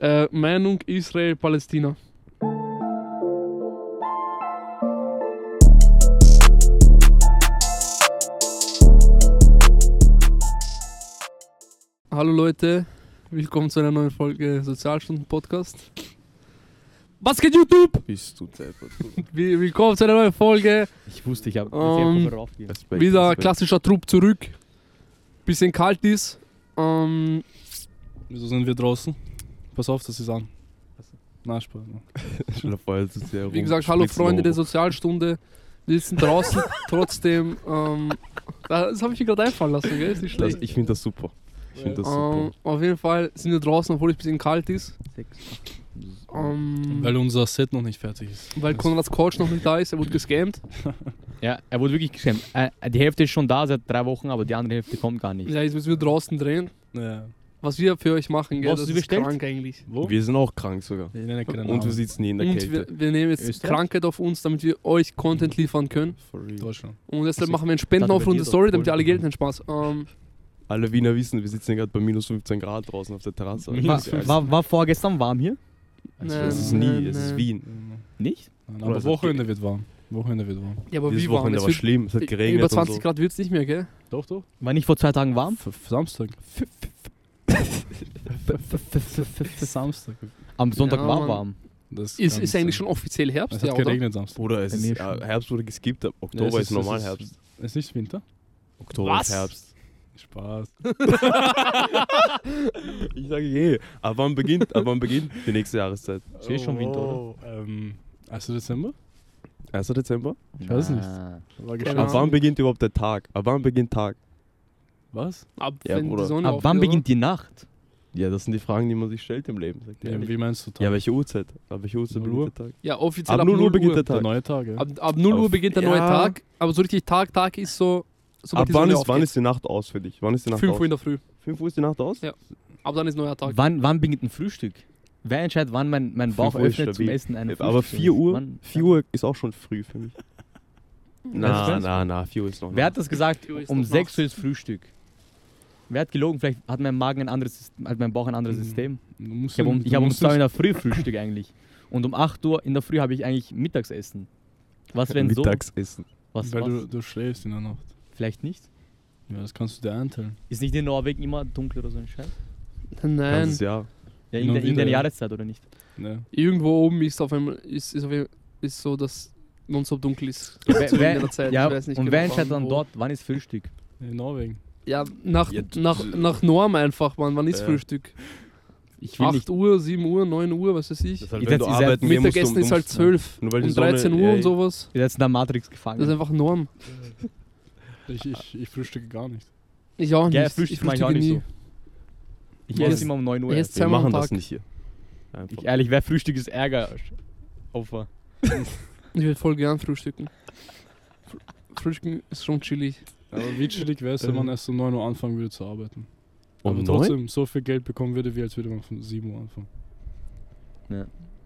Äh, Meinung Israel-Palästina. Hallo Leute, willkommen zu einer neuen Folge Sozialstunden-Podcast. Was geht YouTube? Bist du deppert. Wi- Willkommen zu einer neuen Folge. Ich wusste, ich habe Ähm, um. Respekt, Wieder Respekt. klassischer Trupp zurück. Bisschen kalt ist. Ähm, Wieso sind wir draußen? Pass auf, das ist an. Na, Spaß. ne? Wie gesagt, hallo Freunde der. Sozialstunde. Wir sitzen draußen, trotzdem. Ähm, das habe ich mir gerade einfallen lassen, gell? Ist nicht Das, schlecht. ich finde das super. Ich finde das Ähm, super. auf jeden Fall sind wir draußen, obwohl es ein bisschen kalt ist. Ähm, Weil unser Set noch nicht fertig ist. weil Konrads Coach noch nicht da ist, er wurde gescammt. Ja, er wurde wirklich geschämt. Äh, die Hälfte ist schon da seit drei Wochen, aber die andere Hälfte kommt gar nicht. Ja, jetzt müssen wir draußen drehen. Ja. Was wir für euch machen, gell? Was Das ist bestellt? krank eigentlich. Wo? Wir sind auch krank sogar. Und wir sitzen nie in der Und Kälte. wir, wir nehmen jetzt Österreich? Krankheit auf uns, damit wir euch Content liefern können. Deutschland. Und deshalb Also, machen wir einen Spendenaufruf in der Story, damit doch alle. Geld haben. Spaß. Ähm, Alle Wiener wissen, wir sitzen gerade bei minus 15 Grad draußen auf der Terrasse. War, war, war vorgestern warm hier? nein, es ist nie, es ist. Wien. Nicht? Nein, Aber Wochenende wird warm. Wochenende wird warm. Ja, aber Dieses wie warm? Wochenende Es war schlimm, es hat geregnet über 20 und so. Grad wird es nicht mehr, gell? Doch, doch. War nicht vor zwei Tagen warm? F Samstag. Samstag. Am Sonntag Ja, war Mann. warm. Das Ist, kann ist eigentlich schon offiziell Herbst, Es ja, hat oder? geregnet Samstag. Bruder, es Bei ist, mir ja, schon. Herbst wurde geskippt, ab Ja, Oktober ist, ist- normal es ist- Herbst. Ist nicht Winter? Oktober Was? ist Herbst. Spaß. Ich sage eh, ab wann beginnt, ab wann beginnt die nächste Jahreszeit? Ist eh schon Winter, Oh, Ähm, 1. Dezember? 1. Dezember? Ich weiß nicht. War Keine Ab wann beginnt überhaupt der Tag? Ab wann beginnt Tag? Was? Ab Ja, wenn die. Sonne Ab aufgeht, wann oder? beginnt die Nacht? Ja, das sind die Fragen, die man sich stellt im Leben. Sagt Ja, wie meinst du Tag? Ja, welche Uhrzeit? Ab welche Uhrzeit beginnt Uhr? der Tag? Ja, offiziell Ab ab 0 Uhr beginnt der Der Tag. neue Tag, ja. Ab, ab 0 Uhr beginnt der neue ja. Tag, aber so richtig Tag, Tag ist so. sobald Ab wann ist, wann ist die Nacht aus für dich? Wann ist die Nacht 5 aus? Uhr in der Früh. 5 Uhr ist die Nacht aus? Ja. Aber dann ist neuer Tag. Wann, wann beginnt ein Frühstück? Wer entscheidet, wann mein, mein Bauch Uhr öffnet zum. Essen? Eine Aber Frühstück? 4 Uhr, Wann- 4 Uhr ist auch schon früh für mich. Na, na, na, 4 Uhr ist noch Wer hat das gesagt? 4 Uhr ist Um noch 6 nachts. Uhr ist Frühstück. Wer hat gelogen? Vielleicht hat mein Magen ein anderes, hat mein Bauch ein anderes Mhm. System. Ich habe um, ich hab um musst 2 Uhr in der Früh Frühstück eigentlich. Und um 8 Uhr in der Früh habe ich eigentlich Mittagsessen. Was wenn so? Mittagsessen. Was, Weil was? du, du schläfst in der Nacht. Vielleicht nicht? Ja, das kannst du dir einteilen. Ist nicht in Norwegen immer dunkel oder so ein Scheiß? Nein. Ganzes Jahr. Ja, in, der- in der ja. Jahreszeit oder nicht? Ne? Irgendwo oben ist auf einmal ist, ist, auf einmal, ist so, dass nonstop dunkel ist. Wer, Zu wer, Zeit. ja, ich weiß nicht und genau wer entscheidet dann wo. dort, wann ist Frühstück? In Norwegen. Ja, nach, Ja, nach, nach Norm einfach, Mann. Wann ist Ja. Frühstück? Ich will 8 nicht. Uhr, 7 Uhr, 9 Uhr, was weiß ich. Das ist halt, wenn du arbeiten Mittagessen du- ist halt musst- 12 Nur weil die und Sonne- 13 Uhr und sowas. Ihr seid in der Matrix Das ist gefangen. einfach Norm. Ich, ich, ich frühstücke gar nicht. Ich auch nicht. Ja, Frühstück ich auch nicht so. Ich esse immer um 9 Uhr. Wir machen das Tag. nicht hier. Einfach. Ich, ehrlich, wer Frühstück ist Ärger. Opfer. Ich würde voll gern frühstücken. Fr- Frühstücken ist schon chillig. Aber wie chillig wäre es, wenn man erst um 9 Uhr anfangen würde zu arbeiten? Um Aber trotzdem so viel Geld bekommen würde, wie als würde man von 7 Uhr anfangen.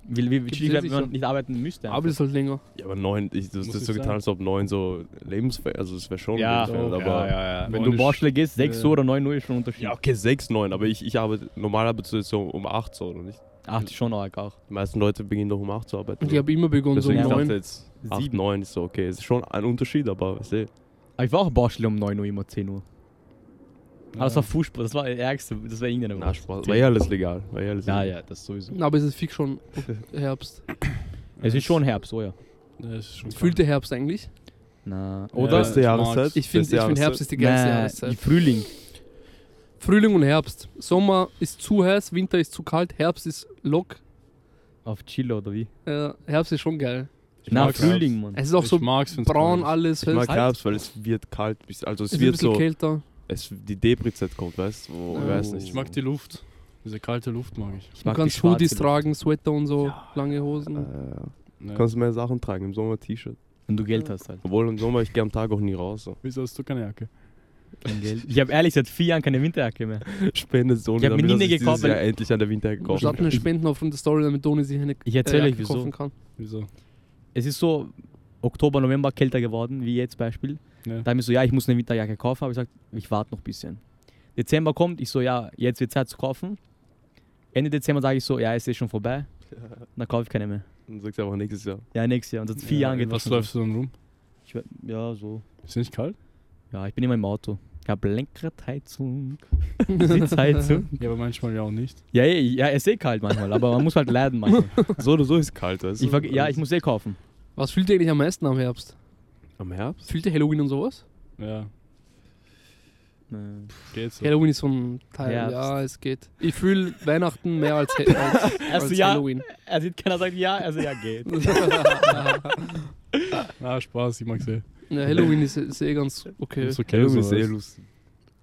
Wie, wie, wie Gibt's chillig ja wäre, wenn man sicher. nicht arbeiten müsste. Aber es ist halt länger. Ja, aber 9, ich, das, ist so getan, als ob 9 so lebensfern, also es wäre schon ja, lebensfern, doch, aber ja. Wenn Neun du Baustelle gehst, 6 Ja. Uhr oder 9 Uhr ist schon ein Unterschied. ja, okay, 6, 9, aber ich, ich arbeite, normal arbeitest du jetzt so um 8 so, oder nicht? 8 ist schon arg auch. Die meisten Leute beginnen doch um 8 zu arbeiten. Und ich habe immer begonnen, so um Deswegen ich dachte 9. jetzt 8, Sieben. 9 ist so okay. Es ist schon ein Unterschied, aber ich sehe. Aber ich war auch Baustelle um 9 Uhr, immer 10 Uhr. Aber das war Fußball, das war der ärgste, das war irgendeine Na, Spaß. War ja alles legal. War ja alles Ja, legal. ja, das sowieso. Aber es ist fix schon Herbst. Es ist schon Herbst, oh ja. Ja, es ist schon Fühlt der Herbst eigentlich? Na, Ja, oder? Beste ich Jahreszeit. Ich finde, Beste ich find. Herbst ist die geilste Na, Jahreszeit. die Frühling. Frühling und Herbst. Sommer ist zu heiß, Winter ist zu kalt, Herbst ist lock. Auf Chill oder wie? Äh, Herbst ist schon geil. Ich Na. Frühling, Mann. Es ist auch Ich so mag's, braun ist. alles. Ich mag? Herbst, weil es wird kalt. bis- Also es, es wird ein wird bisschen so, kälter. es, die Depri-Zeit kommt, weißt du? Oh. weiß nicht. Ich mag die Luft. Diese kalte Luft mag ich. Ich Du mag kannst Hoodies Luft. tragen, Sweater und so, lange Hosen. Äh, Ja. kannst mehr Sachen tragen, im Sommer T-Shirt. Wenn du Geld hast halt. Obwohl im Sommer, ich gehe am Tag auch nie raus. So. Wieso hast du keine Jacke? Kein Geld. Ich habe ehrlich seit vier Jahren keine Winterjacke mehr. Spende so Ich hab mir nie eine gekauft, Jahr weil- endlich an der Winter Wir gekauft. starten eine Spenden auf der Story, damit Doni sich eine Ich erzähle äh, euch Jacke wieso. kaufen kann. Wieso? Es ist so Oktober, November kälter geworden, wie jetzt Beispiel. Ja. Da habe ich so, ja, ich muss eine Winterjacke kaufen, aber ich gesagt, ich warte noch ein bisschen. Dezember kommt, ich so, ja, jetzt wird Zeit zu kaufen. Ende Dezember sage ich so, ja, es ist schon vorbei. Dann kaufe ich keine mehr. Dann sagst du einfach nächstes Jahr. Ja, nächstes Jahr. Und seit vier Ja, Jahren geht Was läufst du dann rum? Ich, ja, so. Ist nicht kalt? Ja, ich bin immer im Auto. Ich habe Lenkradheizung, Sitzheizung. Ja, aber manchmal ja auch nicht. Ja, ja, ja, es ist eh kalt manchmal, aber man muss halt leiden manchmal. So oder so ist es kalt, du? Ich, ja, ich muss eh kaufen. Was fühlt ihr eigentlich am meisten am Herbst? Am Herbst? Fühlt ihr Halloween und sowas? Ja, geht so. Halloween ist so ein Teil, Herbst. ja, es geht. Ich fühle Weihnachten mehr als, als, als Also ja. Halloween. Er sieht keiner sagt ja, also ja, geht. Ah, Spaß, ich mag's eh. ja, Halloween ist, ist eh ganz okay. Ist okay, Halloween so ist eh lustig.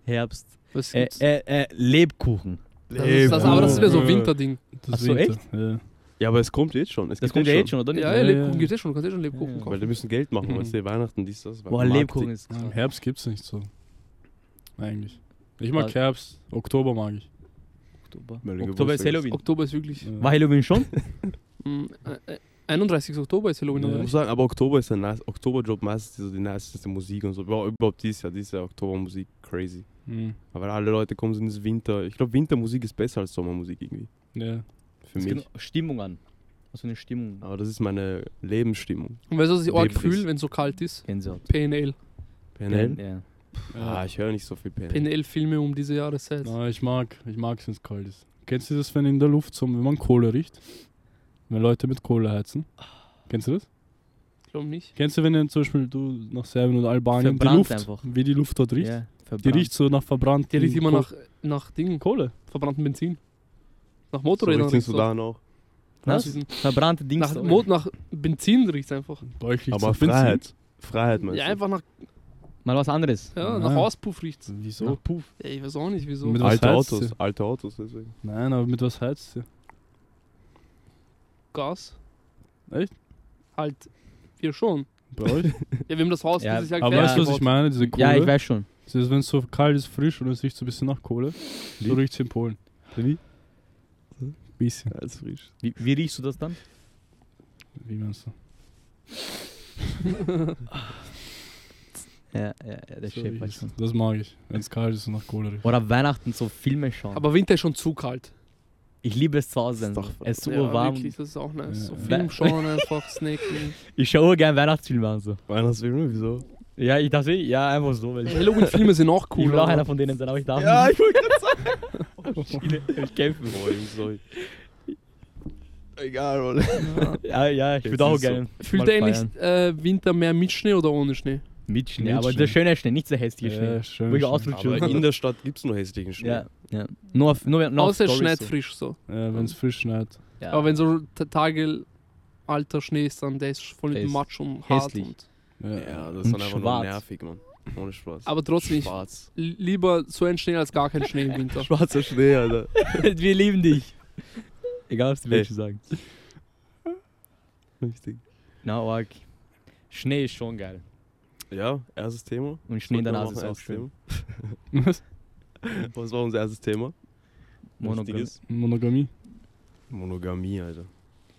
Herbst. Was Äh, gibt's? äh, äh, Lebkuchen. das ist, das, aber das ist wieder so ein. Winterding. Das Ach so, Winter, Ja. Ja, aber es kommt jetzt schon. Es Das gibt kommt ja jetzt schon, oder nicht? Ja, Ja, Lebkuchen ja. gibt es schon. Du kannst eh schon Lebkuchen Ja, ja. kaufen. Weil die müssen Geld machen, Mhm. weißt du, Weihnachten, dies, das. Boah. Lebkuchen ist Ja, krass. Im Herbst gibt's nicht so. Eigentlich. Ich mag? Herbst, Oktober mag ich. Oktober. Oktober ist. Halloween. Oktober ist wirklich. Ja. War Halloween schon? Mm, äh, äh, 31. Oktober ist Halloween, Ja. Ich oder muss sagen, aber Oktober ist ein nice, Oktoberjob meistens so die niceste Musik und so. Überhaupt überhaupt dieses Jahr, dieses Jahr Oktobermusik crazy. Mhm. Aber alle Leute kommen so ins Winter. Ich glaube, Wintermusik ist besser als Sommermusik irgendwie. Ja. Für Es mich. geht Stimmung an. Für eine Stimmung. Aber das ist meine Lebensstimmung. Und weißt du, was ich arg Debris. fühle, wenn es so kalt ist? Gänsehaut. PNL. PNL? Ja. Ah, ich höre nicht so viel PNL. PNL-Filme um diese Jahreszeit. Na, ich mag, ich mag's, wenn es kalt ist. Kennst du das, wenn in der Luft so, wenn man Kohle riecht? Wenn Leute mit Kohle heizen? Kennst du das? Ich glaube nicht. Kennst du, wenn du zum Beispiel du nach Serbien oder Albanien die Verbrannt Luft, einfach. wie die Luft dort riecht? Ja, Die riecht so nach verbrannt. Die riecht immer nach, nach Dingen, Kohle. verbrannten Benzin. Nach So Motorrädern riecht's doch. Sudan auch. Was? Verbrannte Dings. Nach, Mo nach Benzin riecht es einfach. Riecht's Aber. Freiheit. Freiheit meinst Ja, du? einfach nach, Mal was anderes. ja, Nein. nach Auspuff riecht es. Wieso? Nach Puff. Ja, ich weiß auch nicht, wieso. Mit Alte Autos, sie? alte Autos deswegen. Nein, aber mit was heizt sie? Gas. Echt? Halt, wir schon. Bei euch? Ja, wir haben das Haus Ja, dieses Jahr aber fertig weißt du, was ich meine? Diese Kohle. Ja, ich weiß schon. Das ist, wenn es so kalt ist, frisch und es riecht so ein bisschen nach Kohle. So Wie? riecht es in Polen. Wie? Bisschen. Als frisch. Wie, wie riechst du das dann? Wie meinst du? Ja, ja, ja der So riecht's. schon. Das mag ich. Wenn es kalt ist und nach Kohle riecht. Oder Weihnachten so Filme schauen. Aber Winter ist schon zu kalt. ich liebe es zu Hause. Es ist so ja, warm. wirklich, das ist auch nice. So Ja. Film schauen, einfach snacken. Ich schaue gerne Weihnachtsfilme an. So. Weihnachtsfilme, wieso? Ja, ich dachte, ja, einfach so. Weil ich, Halloween-Filme sind auch ich cool. will auch einer von denen sein, aber ich darf Ja, nicht. ich wollte gerade sagen. Ich kämpfe. Boah, Jungs, sorry. Egal, Mann. Ja, ja, ich würde auch ist so. gerne. Fühlt ihr eigentlich äh, Winter mehr mit Schnee oder ohne Schnee? Mit Schnee, Mit aber Schnee. der schöne Schnee, nicht der hässliche Ja, Schnee. schön, ich schön. ausdrücke Aber in der Stadt gibt es nur hässlichen Schnee. Ja, ja. Nur, auf- nur, nur Außer es schneit so. frisch so. Ja, wenn es frisch schneit. Ja. Aber wenn so T- Tage alter Schnee ist, dann der ist voll mit Matsch und hart. hässlich. Und, Ja. Ja, das ist dann einfach nur nervig, Mann. Ohne Spaß. aber trotzdem, Schwarz. li- lieber so ein Schnee als gar kein Schnee im Winter. Schwarzer Schnee, Alter. Wir lieben dich. Egal, was die. Menschen sagen. Richtig. Na, arg. Schnee ist schon geil. Ja, erstes Thema. Und Schnee in der Nase ist auch erstes schön. Was? Thema. Was war unser erstes Thema? Monogamie. Wichtiges? Monogamie. Monogamie, Alter.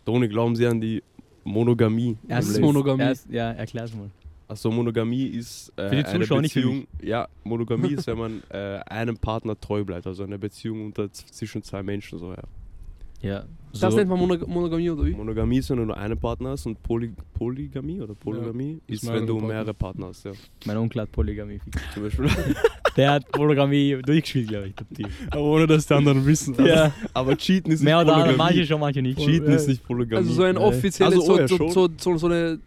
Toni, glauben Sie an die Monogamie? Erst? Monogamie. Erst, ja, erklär's mal. Achso, Monogamie ist äh, Für die eine Zuschauer, nicht für Beziehung. Ja, Monogamie ist, wenn man äh, einem Partner treu bleibt, also eine Beziehung unter zwischen zwei Menschen so. Ja. Ja. Das nennt man Monog Monogamie oder wie? Monogamie ist, wenn du nur einen Partner hast und Poly Polygamie oder Polygamie ist ist, wenn mehrere du Partner. mehrere Partner hast, ja. Mein Onkel hat Polygamie. Zum Beispiel. Der hat Polygamie durchgespielt, glaube ich. der. Aber ohne dass die anderen wissen. Ja, Aber Cheaten ist mehr nicht oder weniger. Polygamie. Manche schon, manche nicht. Cheaten Ja. ist nicht Polygamie. Also so ein offizielles, Also, oh ja, so, so, so, so eine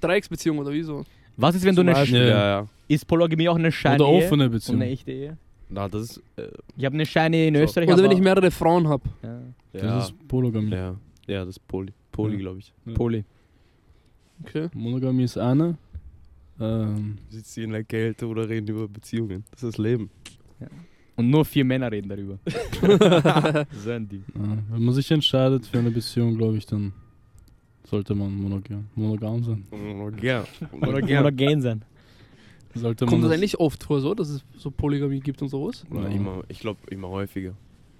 Dreiecksbeziehung oder wie so? Was ist, wenn du Zum eine. Beispiel, Ja. ja, ja. Ist Polygamie auch eine Oder Scheine? offene Und Beziehung. eine echte Ehe? Na, das ist. Äh, Ich habe eine Scheine in So. Österreich. Oder wenn ich mehrere Frauen habe. Ja. Das ja, ist Polygamie. ja. Ja, das ist Poly. Poly, Ja. glaube ich. Ja. Poly. Okay. Monogamie ist eine. Ähm, Sitzen hier in der Kälte oder reden über Beziehungen. Das ist das Leben. Und nur vier Männer reden darüber. so ein Ding. ja, wenn man sich entscheidet für eine Beziehung, glaube ich, dann sollte man monogam, monogam sein. Ja. Oder, oder gehen sein. Sollte Kommt man das eigentlich oft vor so, dass es so Polygamie gibt und sowas? Oder Ja. immer, ich glaube, immer häufiger.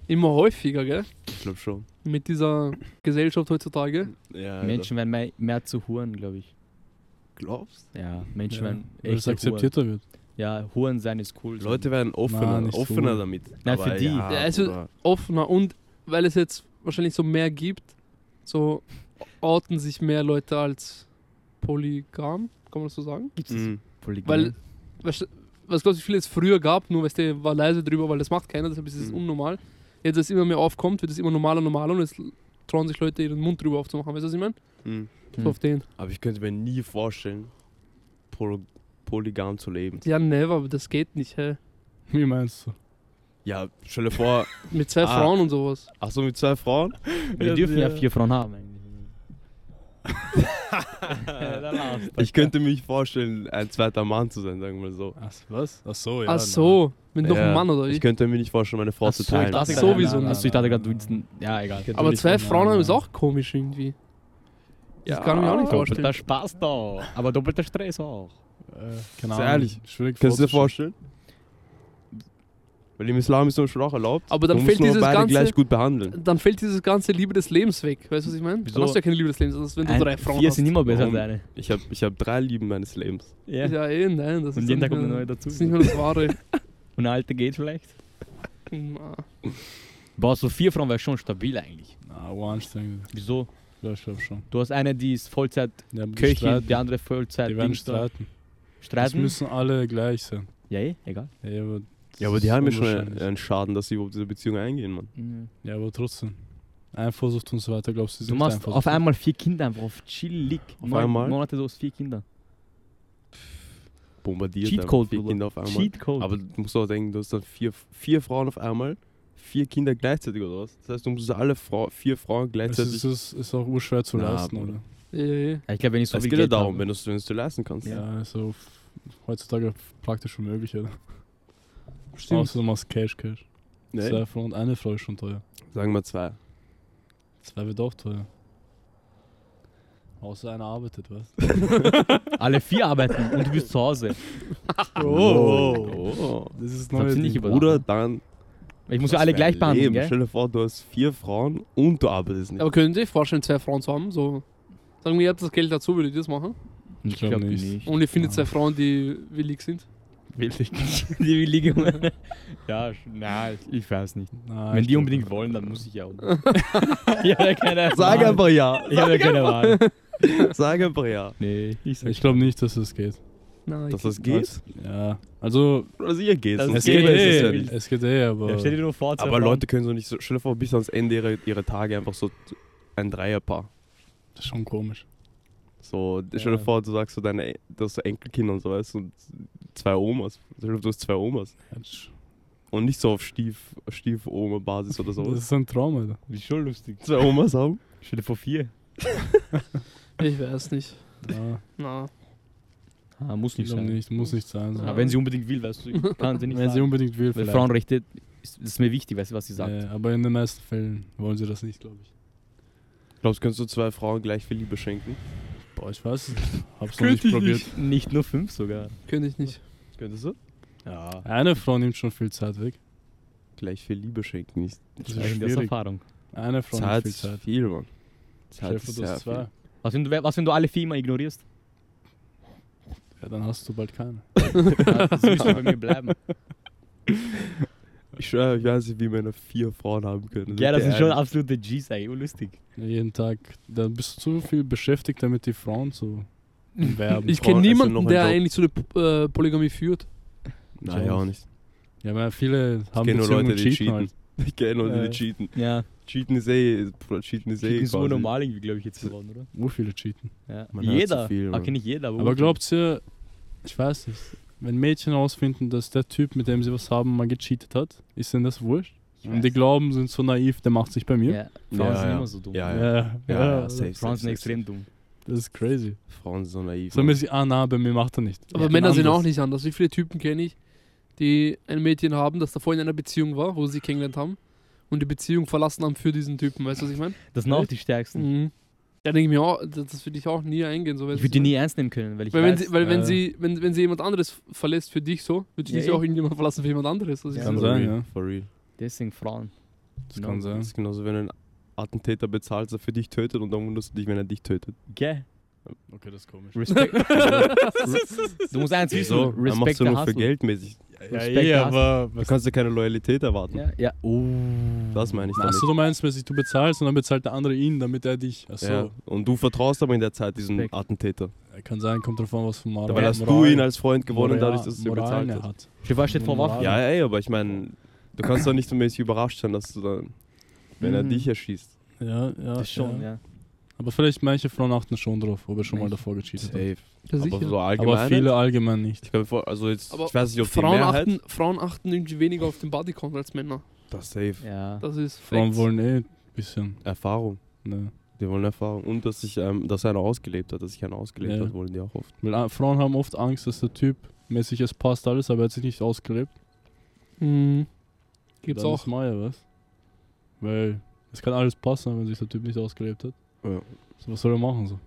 Immer häufiger, gell? Ich glaube schon. Mit dieser Gesellschaft heutzutage. Ja, Menschen werden mehr, mehr zu Huren, glaube ich. Glaubst Ja, Menschen ja, werden weil es akzeptierter wird. Huren. Ja, Huren sein ist cool. Leute werden offener, Na, nicht so. offener damit. Na, für die. Ja, also-. Offener und weil es jetzt wahrscheinlich so mehr gibt, so outen sich mehr Leute als polygam, kann man das so sagen? Gibt's das? Mhm. Polygamie? Weil, was, was glaube ich, viel es früher gab, nur weißt du, war leise drüber, weil das macht keiner, deshalb ist es Mhm. unnormal. Jetzt, als es immer mehr aufkommt, wird es immer normaler, normaler und jetzt trauen sich Leute ihren Mund drüber aufzumachen. Weißt du, was ich meine? Mhm. So Hm. auf den. Aber ich könnte mir nie vorstellen, poly polygam zu leben. Ja, never, aber das geht nicht, hä? Wie meinst du? Ja, stell dir vor, Mit zwei Ah. Frauen und sowas. ach so, mit zwei Frauen? Wir Ja, dürfen ja ja. vier Frauen haben eigentlich. Ich könnte mir nicht vorstellen, ein zweiter Mann zu sein, sagen wir mal so. Ach, was? Ach so, ja. Ach so, mit noch Ja, einem Mann oder Ich wie? könnte mir nicht vorstellen, meine Frau Ach zu so, teilen. ich gerade- sowieso Achso, nicht. ich dachte gerade, du willst ein- Ja, egal. Aber zwei Frauen haben ist auch komisch irgendwie. Ja, Das kann ich mir auch nicht vorstellen. Doppelter Spaß da. Aber doppelter Stress auch. Äh, keine Sehr Ahnung. ehrlich. Schwierig Kannst du dir vorstellen? Weil im Islam ist zum Beispiel auch erlaubt. Aber dann man fällt dieses beide ganze- gleich gut behandeln. Dann fällt dieses ganze Liebe des Lebens weg. Weißt du, was ich meine? Wieso? Dann hast du ja keine Liebe des Lebens, wenn du Ein, drei Frauen vier hast. sind immer besser als Warum? eine. Ich habe ich hab drei Lieben meines Lebens. Ja. Ja, eh, nein, das Und ist jeden dann Tag kommt nicht eine mehr- neue dazu. Das ist nicht mehr das Wahre. Und eine alte geht vielleicht. Na. Boah, so vier Frauen wäre schon stabil eigentlich. Na, anstrengend. Wieso? Ja, ich glaube schon. Du hast eine, die ist Vollzeit Ja, Köchin, streiten. die andere Vollzeit Die werden streiten. Es Streiten? müssen alle gleich sein. Ja, eh, egal. Ja, aber, Ja, aber das die haben ja schon einen, Schaden, dass sie überhaupt diese Beziehung eingehen, Mann. Mhm. Ja, aber trotzdem. Eifersucht und so weiter, glaubst du, sie Du sind machst Eifersucht? auf einmal vier Kinder einfach auf chillig. Auf Neun einmal? Monate so aus vier Kinder. Bombardiert Cheat Code, vier Bruder. Kinder auf einmal. Cheat Code. Aber du musst auch denken, du hast dann vier, vier Frauen auf einmal, vier Kinder gleichzeitig oder was? Das heißt, du musst alle Frau, vier Frauen gleichzeitig. ist, ist, ist auch urschwer zu Na, leisten, oder? Ja, ja. Ja, ich glaube, wenn ich so es viel geht ja Geld darum, habe. wenn du es dir leisten kannst. Ja, also heutzutage praktisch unmöglich, oder? Stimmt. Außer du machst Cash, Cash. Nee, Zwei Frauen und eine Frau ist schon teuer. sagen wir zwei. Zwei wird auch teuer. Außer einer arbeitet, was? Alle vier arbeiten und du bist zu Hause. Oh. Das ist Das hab ich nicht über- Bruder, dann. Ich muss ja alle gleich behandeln, Leben. gell? Stell dir vor, du hast vier Frauen und du arbeitest nicht. Aber können Sie sich vorstellen, zwei Frauen zu haben? So, sagen wir, ihr habt das Geld dazu, würdet ihr das machen? Ich glaub glaube nicht. nicht. Und ihr findet zwei Frauen, die willig sind? Willig. die willige. ja, na, ich, ich weiß nicht. Nein, Wenn die unbedingt wollen, dann muss ich ja auch. ich habe ja keine Sag Wahl. einfach ja. Ich habe ja keine Wahl. Sag einfach ja. Nee, ich sag Ich glaube nicht, dass es geht. Nein, Dass ich- das geht? Ja, also Oder sicher geht's. Das sonst es geht geht, es ja eh, es geht eh, aber Ja, stell dir nur vor, Aber. Leute können so nicht so. Stell dir vor, bis ans Ende ihrer, ihrer Tage einfach so ein Dreierpaar. das ist schon komisch. So, stell dir Ja. vor, du sagst so deine du hast so Enkelkinder und so weißt und zwei Omas. Stell dir vor, du hast zwei Omas. Das Und nicht so auf Stief, Stiefoma-Basis oder so. ist ein Traum, Alter. Das ist schon lustig. zwei Omas haben. Stell dir vor vier. ich weiß nicht. Ja, Na, Ah, muss ich nicht sein. nicht, muss nicht sein. So. Aber wenn sie unbedingt will, weißt du, kann sie nicht Wenn sie sagen. unbedingt will, Weil vielleicht. Frauenrechte, ist, das ist mir wichtig, weißt du, was sie sagt. Ja, aber in den meisten Fällen wollen sie das nicht, glaube ich. Glaubst du, kannst du zwei Frauen gleich viel Liebe schenken? Boah, ich weiß es nicht. Hab's noch nicht probiert. Nicht nur fünf sogar. könnte ich nicht. Könntest du? Ja. Eine Frau nimmt schon viel Zeit weg. Gleich viel Liebe schenken. Nicht. Das ist Sprechen wir aus. Erfahrung. Eine Frau Zeit nimmt viel ist Zeit. viel, Mann. Zeit Chef, ist sehr zwei. viel. Was wenn, du, was, wenn du alle vier immer ignorierst? Ja, dann hast du bald keine. Ja, das bei mir bleiben. Ich schwöre, ich weiß nicht, wie Männer vier Frauen haben können. Ja, das sind schon absolute Gs, ey. Lustig. Ja, jeden Tag. Da bist du zu viel beschäftigt, damit die Frauen so werben. Ich kenne niemanden, einen der Job. eigentlich so eine P- äh, Polygamie führt. Nein, ja auch nicht. Ja, aber viele haben kenne nur Leute, die cheaten cheaten. halt. Ich kenne Leute, Äh, die cheaten. Ja. Cheaten ist eh, cheaten ist eh Das ist so quasi- normal irgendwie, glaube ich, jetzt geworden, oder? Wo viele cheaten. Ja. Man jeder. zu viel, okay, Mann. nicht jeder, aber, Aber glaubt ihr, ich weiß nicht, wenn Mädchen herausfinden, dass der Typ, mit dem sie was haben, mal gecheatet hat, ist denn das wurscht? Und die glauben, sind so naiv, der macht sich bei mir. Ja, Frauen Ja, sind ja. immer so dumm. Ja, ja, Ja, ja, safe, Frauen safe, sind safe, extrem dumm. Das ist crazy. Frauen sind so naiv. So mäßig, ah na, bei mir macht er nicht. Aber Männer bin sind auch nicht anders. Wie viele Typen kenne ich, die ein Mädchen haben, das davor in einer Beziehung war, wo sie kennengelernt haben und die Beziehung verlassen haben für diesen Typen. Weißt du, was ich meine? Das sind auch die stärksten. Mhm. Da denke ich mir auch, das, das würde ich auch nie eingehen. So, Ich würde die nie ernst nehmen können, weil ich Weil, wenn weiß, sie, weil wenn, äh, sie, wenn, wenn sie jemand anderes verlässt für dich so, würde Ja, ich sie eh. auch irgendjemand verlassen für jemand anderes. Das Ja. Kann sein, ja. For real. deswegen Frauen. Das Genau. kann Das sein. ist genauso, wenn ein Attentäter bezahlt, der für dich tötet und dann wunderst du dich, wenn er dich tötet. Gell? Okay, das ist komisch. Respekt. du musst eins wissen, Wieso? Er macht Respekt so der nur für Hustle. Geld mäßig. Ja, Respekt eh, hast. aber Du kannst ja keine Loyalität erwarten. Ja, ja. Oh. Das meine ich damit. Achso, du meinst, mäßig, du bezahlst und dann bezahlt der andere ihn, damit er dich. Achso, Ja. Und du vertraust aber in der Zeit diesem Respekt. Attentäter. kann sein, kommt drauf an, was für Moral. Weil hast du Moral- ihn als Freund gewonnen, Moral- dadurch, dass du ihn Moralen bezahlt er hast. hat. Vor, steht vor Waffen. Ja, ey, aber ich meine, du kannst doch nicht so mäßig überrascht sein, dass du dann, wenn er Mhm. dich erschießt. Ja, ja. Das ist schon, ja. ja. Aber vielleicht manche Frauen achten schon drauf, ob er schon mal davor gecheatet hat. Safe. Ja, Aber so allgemein. Aber viele allgemein nicht. Ich kann mir vor, also jetzt, Aber ich weiß nicht, ob die Frauen, Mehrheit. achten, Frauen achten irgendwie weniger auf den Bodycount als Männer. Das safe. Ja. Das ist Frauen Facts. wollen eh ein bisschen. Erfahrung. Ne. Die wollen Erfahrung. Und dass sich, ähm, dass einer ausgelebt hat, dass sich einer ausgelebt Ja. hat, wollen die auch oft. Weil äh, Frauen haben oft Angst, dass der Typ mäßig es passt alles, aber er hat sich nicht ausgelebt. Mhm. Gibt's Dann auch. Ist Maya, was? Weil es kann alles passen, wenn sich der Typ nicht ausgelebt hat. Ja. So, was soll er machen so?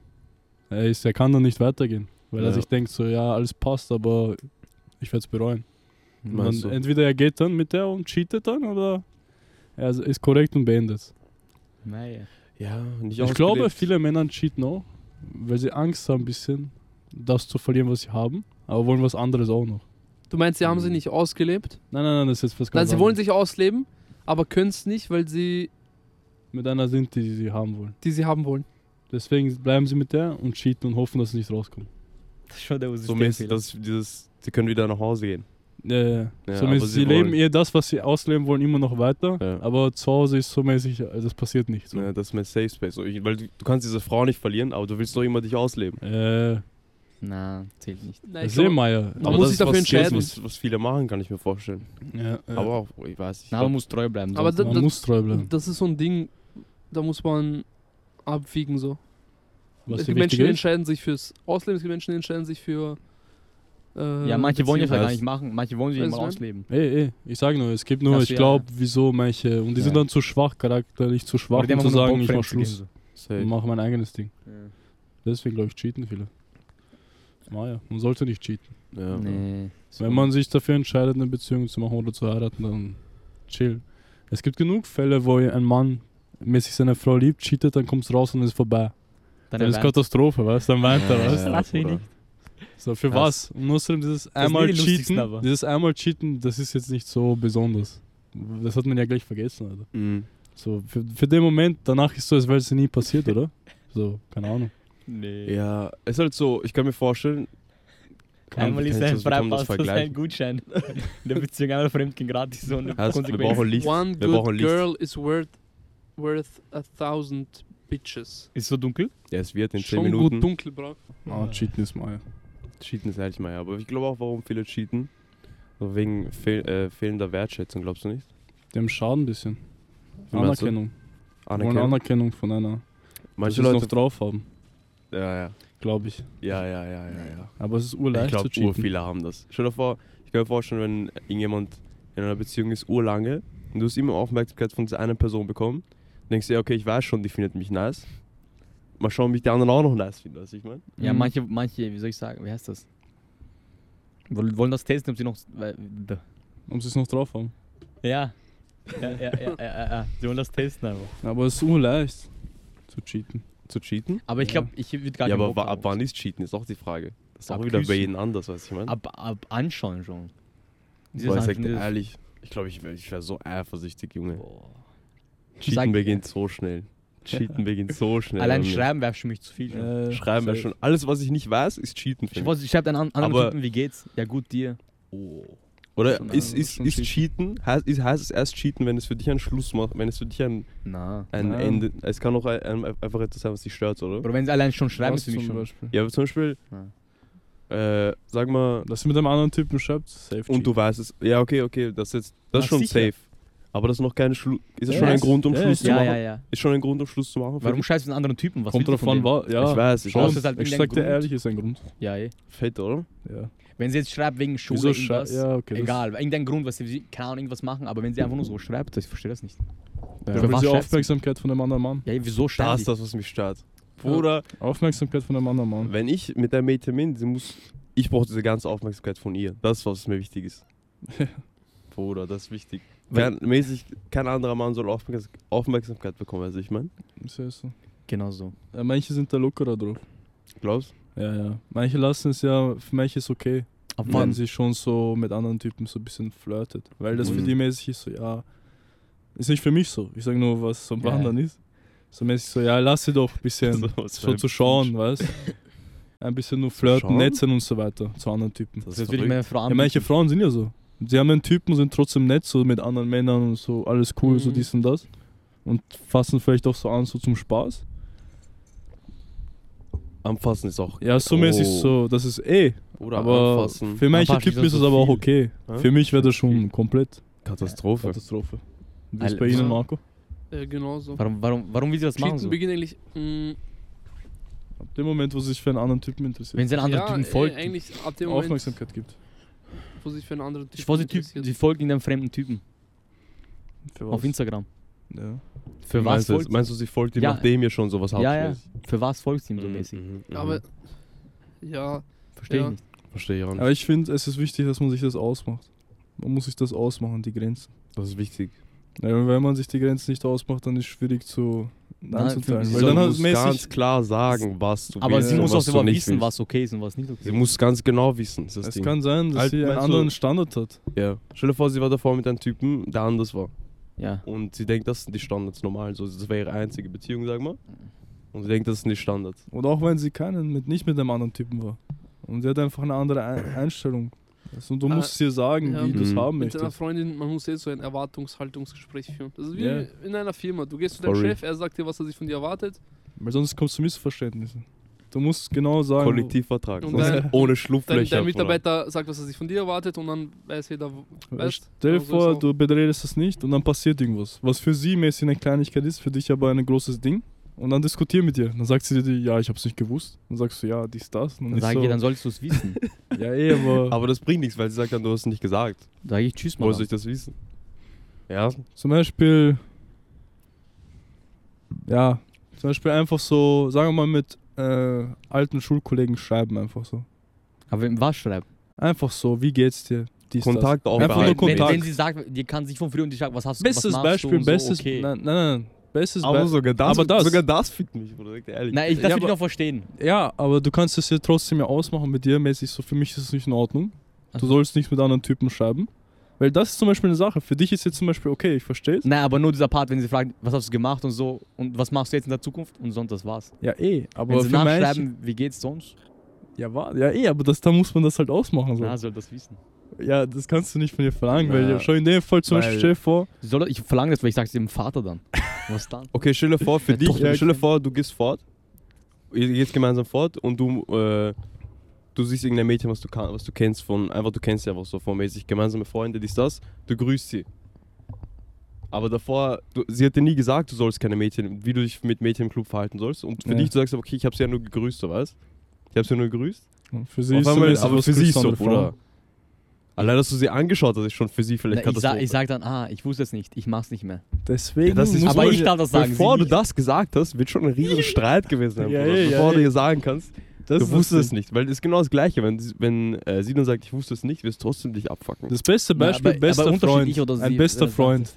Er, ist, er kann dann nicht weitergehen, weil er Ja. sich denkt so, ja, alles passt, aber ich werde es bereuen. Du? entweder er geht dann mit der und cheatet dann oder er ist korrekt und beendet. Naja. Ja, nicht Ich glaube, viele Männer cheaten auch, weil sie Angst haben, ein bisschen das zu verlieren, was sie haben, aber wollen was anderes auch noch. Du meinst, sie haben sich Mhm. nicht ausgelebt? Nein, nein, nein, das ist jetzt was Nein, ganz sie wollen sich ausleben, aber können es nicht, weil sie mit einer sind, die sie haben wollen. die sie haben wollen. Deswegen bleiben sie mit der und cheaten und hoffen, dass es nicht rauskommt. Das ist schon der So mäßig, dass dieses, sie können wieder nach Hause gehen. Ja, ja. Ja, so aber mäßig, sie sie leben ihr das, was sie ausleben wollen, immer noch weiter. Ja. Aber zu Hause ist so mäßig, also das passiert nicht. So. Ja, das ist mein Safe Space. So, ich, weil du, du kannst diese Frau nicht verlieren, aber du willst doch immer dich ausleben. Äh, Na, zählt nicht. Nein, ich ich sehe glaub, Meier. Man aber muss das sich ist dafür was, entscheiden. Was, was viele machen, kann ich mir vorstellen. Ja. Aber auch, ich weiß nicht. Na, man muss treu bleiben. Aber da- man das- muss treu bleiben. das ist so ein Ding, da muss man abwiegen so. Was es gibt Menschen, die ist. entscheiden sich fürs Ausleben, es gibt Menschen, die entscheiden sich für äh, ja, manche wollen ja Beziehung. gar nicht machen. Manche wollen sich immer ausleben. Ey, ey, ich sage nur, es gibt nur, so, ich ja, glaube, wieso manche, und die sind Ja. dann zu schwach, charakterlich zu schwach, die um zu sagen, ich mach Schluss. Safe. und mache mein eigenes Ding. Ja. Deswegen glaube ich, cheaten viele. Naja, man sollte nicht cheaten. Ja. Nee. so- Wenn man sich dafür entscheidet, eine Beziehung zu machen oder zu heiraten, dann chill. Es gibt genug Fälle, wo ein Mann mäßig seine Frau liebt, cheatet, dann kommt es raus und ist vorbei. Dann Dann ist Katastrophe, weißt du? Dann weint er, weißt du? ja, Lass mich nicht. So, für was? Und außerdem dieses einmal cheaten, aber. dieses einmal cheaten, das ist jetzt nicht so besonders. Das hat man ja gleich vergessen, Alter. Mhm. So, für, für den Moment, danach ist so, als wäre es nie passiert, oder? So, keine Ahnung. Nee. Ja, es ist halt so, ich kann mir vorstellen, Einmal ist ein man Freipass, ist ein? Gutschein. In der Beziehung einmal fremdgehen gratis so eine Heißt, wir Konsequenz. brauchen Licht. One Wir brauchen good Licht. girl is worth, worth a thousand bitches. Ist so dunkel? Ja, es wird in 10 Schon Minuten. gut dunkel, bra. Ah, cheaten ist mal. Cheaten ist ehrlich mal, ja. Aber ich glaube auch, warum viele cheaten. So wegen fehl, äh, fehlender Wertschätzung, glaubst du nicht? Dem Schaden ein bisschen. Wie? Anerkennung. Wollen Anerkennen. Anerkennung von einer. Manche Leute. noch drauf haben, Ja, ja. glaube ich. Ja, ja, ja, ja, ja. Aber es ist Ich urleicht glaube, zu cheaten. viele haben das. Stell dir vor, ich kann mir vorstellen, wenn irgendjemand in einer Beziehung ist, urlange, und du hast immer Aufmerksamkeit von dieser einen Person bekommen, denkst du, ja, okay, ich weiß schon, die findet mich nice. Mal schauen, ob ich die anderen auch noch nice finde, was ich meine. Ja, Mhm. manche, manche, wie soll ich sagen, wie heißt das? Wollen, wollen das testen, ob sie noch. Um sie es noch drauf haben. Ja. Ja, ja, ja, ja, ja, ja. Sie wollen das testen einfach. Aber es ist urleicht zu cheaten. Zu cheaten? Aber ich Ja. glaube, ich würde gar ja, keinen aber ab wann ist cheaten, ist auch die Frage. Das ist auch wieder bei jedem anders, was ich meine. Ab, ab anschauen schon. Aber ich sag ehrlich, ich glaube, ich wäre ich wär so eifersüchtig, Junge. Boah. Cheaten Sag- beginnt so schnell. Cheaten beginnt so schnell. Allein schreiben wäre für mich zu viel. Äh, Schreiben wäre schon. Alles, was ich nicht weiß, ist Cheaten. Ich, ich schreibe einen an- anderen Aber- Typen, wie geht's? Ja, gut, dir. Oh. Oder ist, ist, ist Cheaten, heißt, ist, heißt es erst Cheaten, wenn es für dich einen Schluss macht, wenn es für dich ein, Na. ein Ja. Ende. Es kann auch ein, ein, einfach etwas sein, was dich stört, oder? Oder wenn sie allein schon schreiben, was ist für mich zum schon. Beispiel. Ja, aber zum Beispiel, äh, sag mal, Dass sie mit einem anderen Typen schreibt, safe und du weißt es. Ja, okay, okay, das ist, jetzt, das ist schon sicher. safe. Aber das ist noch kein Schluss. Ist das Ja, schon ein Grund, um ja, Schluss es- zu Ja, machen? ja, ja. Ist schon ein Grund, um Schluss zu machen? Warum schreibst du einen anderen Typen? Was Kommt willst du drauf von an, dem? wa- ja. Ich weiß, ich ist halt ich sag dir ehrlich, ist ein Grund. Ja, eh. Fett, oder? Ja. Wenn sie jetzt schreibt wegen Schule, Wieso irgendwas? Ja, okay. egal, irgendein Grund, was sie, keine Ahnung, irgendwas machen, aber wenn sie einfach nur so schreibt, ich verstehe das nicht. Ja, Für will was sie? Aufmerksamkeit von einem anderen Mann. Ja, wieso schreibt Das ist das, was mich stört. Bruder, Aufmerksamkeit von einem anderen Mann. wenn ich mit der Mädchen bin, sie muss. Ich brauche diese ganze Aufmerksamkeit von ihr. Das ist, was mir wichtig ist. Bruder, das ist wichtig. Weil- Kein, mäßig, kein anderer Mann soll Aufmerks Aufmerksamkeit bekommen, also ich meine. Ist ja so. Genau so. Ja, manche sind da lockerer drauf. Glaubst Ja, ja. Manche lassen es ja, für manche ist okay. Ab wenn wann? sie schon so mit anderen Typen so ein bisschen flirtet. Weil das für Mhm. die mäßig ist so, ja, ist nicht für mich so. Ich sage nur, was so bei Ja, ja. anderen ist. So mäßig so, ja, lass sie doch ein bisschen So so für ein zu schauen, weißt Ein bisschen nur flirten, Schauen? netzen und so weiter zu anderen Typen. Das Das ist würde ich meine Frau Ja, manche Frauen sind ja so. Sie haben einen Typen, sind trotzdem nett, so mit anderen Männern und so, alles cool, so Mhm. dies und das. Und fassen vielleicht auch so an, so zum Spaß. Anfassen ist auch. Ja, so mäßig Oh. so, das ist eh. Oder aber anfassen. für manche Anfassen Typen ist so es aber auch okay. Ja? Für mich wäre das Viel. schon komplett Katastrophe. Katastrophe. Wie ist bei Ihnen. Marco? Äh, genau so. Warum, warum, warum will sie das machen Cheaten so? beginnt eigentlich. Mh, Ab dem Moment, wo sie sich für einen anderen Typen interessiert. Wenn sie einen anderen ja, Typen äh, folgt. eigentlich ab dem Moment, Aufmerksamkeit gibt. Wo sich für einen anderen Typen Ich weiß, die, typ, die folgt in einem fremden Typen. Für Auf Instagram. Ja. Für was meinst, du, folgt meinst du, sie folgt ihm, Ja. nachdem ihr schon sowas habt? Ja, ja. Für was folgt sie ihm so Mhm, mäßig? mhm, mhm. Aber. Ja, Verstehe Ja. ich nicht. Verstehe ich auch nicht. Aber ich finde, es ist wichtig, dass man sich das ausmacht. Man muss sich das ausmachen, die Grenzen. Das ist wichtig. Ja, und wenn man sich die Grenzen nicht ausmacht, dann ist es schwierig zu Nein, anzuteilen. Weil Sie dann muss ganz klar sagen, was du Aber willst sie und muss auch immer wissen, willst. was okay ist und was nicht okay Sie ist. muss ganz genau wissen. Das es Ding. kann sein, dass Halt, sie einen anderen du- Standard hat. Ja. Stell dir vor, sie war davor mit einem Typen, der anders war. Ja. Und sie denkt, das sind die Standards normal. So, das wäre ihre einzige Beziehung, sag mal. Und sie denkt, das sind die Standards. Oder auch wenn sie keinen mit, nicht mit einem anderen Typen war. Und sie hat einfach eine andere Ein Einstellung. Also, und du Ah, musst ihr sagen, ja. wie du es Mhm. haben mit seiner möchtest. Freundin, man muss eh so ein Erwartungshaltungsgespräch führen. Das ist wie Ja. in einer Firma. Du gehst zu deinem Sorry. Chef, er sagt dir, was er sich von dir erwartet. Weil sonst kommst du zu Missverständnissen. Du musst genau sagen. Kollektivvertrag. Und dein- ohne Dein, Schlupflöcher. dein Mitarbeiter sagt, was er sich von dir erwartet und dann weiß jeder, weißt Stell dir genau so vor, auch. du bedrehst es nicht und dann passiert irgendwas. Was für sie mäßig eine Kleinigkeit ist, für dich aber ein großes Ding. Und dann diskutier mit dir. Dann sagt sie dir, ja, ich hab's nicht gewusst. Dann sagst du, ja, dies, das. Und Dann ist sage so, ich, dann solltest du es wissen. ja, eh, aber, Aber das bringt nichts, weil sie sagt dann, du hast es nicht gesagt. Sage ich Tschüss, Mann. soll ich das wissen? Ja, zum Beispiel, ja, zum Beispiel einfach so, sagen wir mal, mit äh, alten Schulkollegen schreiben, einfach so. Aber im was schreiben? Einfach so, wie geht's dir? Dies, Kontakt das. auch Einfach nur behalten. Wenn, Kontakt. wenn sie sagt, die kann sich von früher und die sagt, was hast du, was Bestes machst Beispiel, du und bestes, so, okay. nein, nein, nein, bestes Aber Beispiel. sogar das, aber das, sogar das fickt mich, Bruder, ehrlich. Nein, ich, das Ja, will ich aber- noch verstehen. Ja, aber du kannst es ja trotzdem ja ausmachen mit dir mäßig, so für mich ist es nicht in Ordnung. Du Also- sollst nicht mit anderen Typen schreiben. Weil das ist zum Beispiel eine Sache. Für dich ist jetzt zum Beispiel okay, ich verstehe es. Nein, aber nur dieser Part, wenn sie fragt, was hast du gemacht und so und was machst du jetzt in der Zukunft und sonst das war's. Ja, eh. Aber wenn sie für manche, nachschreiben, wie geht's sonst, ja, war, ja, eh, aber das, da muss man das halt ausmachen. So. na, soll das wissen. Ja, das kannst du nicht von ihr verlangen, Na, weil ja, schon in dem Fall zum weil- Beispiel, stell dir vor, Soll, ich verlange das, weil ich sag's dem Vater dann. Was dann? Okay, stell dir vor, für Ja, dich, ja, stell dir vor, du gehst fort, ihr geht gemeinsam fort und du, äh, du siehst irgendein Mädchen, was du, kann, was du kennst von, einfach du kennst sie einfach so vormäßig, gemeinsame Freunde, dies, das, du grüßt sie. Aber davor, du, sie hat dir nie gesagt, du sollst keine Mädchen, wie du dich mit Mädchen im Club verhalten sollst. Und für Ja. dich, du sagst, okay, ich habe sie ja nur gegrüßt, so weißt Ich habe sie ja nur gegrüßt. für sie ist so aber was für sie ist so. Bruder. Allein, dass du sie angeschaut hast, ist schon für sie vielleicht Na, ich, sag, ich sag dann, ah, ich wusste es nicht, ich mach's nicht mehr. Deswegen Ja, das ist aber ich darf das sagen. Bevor sie du das gesagt hast, wird schon ein riesen Streit gewesen sein, Ja, Bruder. ja, ja, Bevor du ja. ihr sagen kannst, das du wusstest das es nicht. Weil es ist genau das Gleiche. Wenn, sie- wenn äh, sie dann sagt, ich wusste es nicht, wirst du trotzdem dich abfacken. Das beste Beispiel, aber- bester aber Freund. oder ein sie- bester äh, Freund.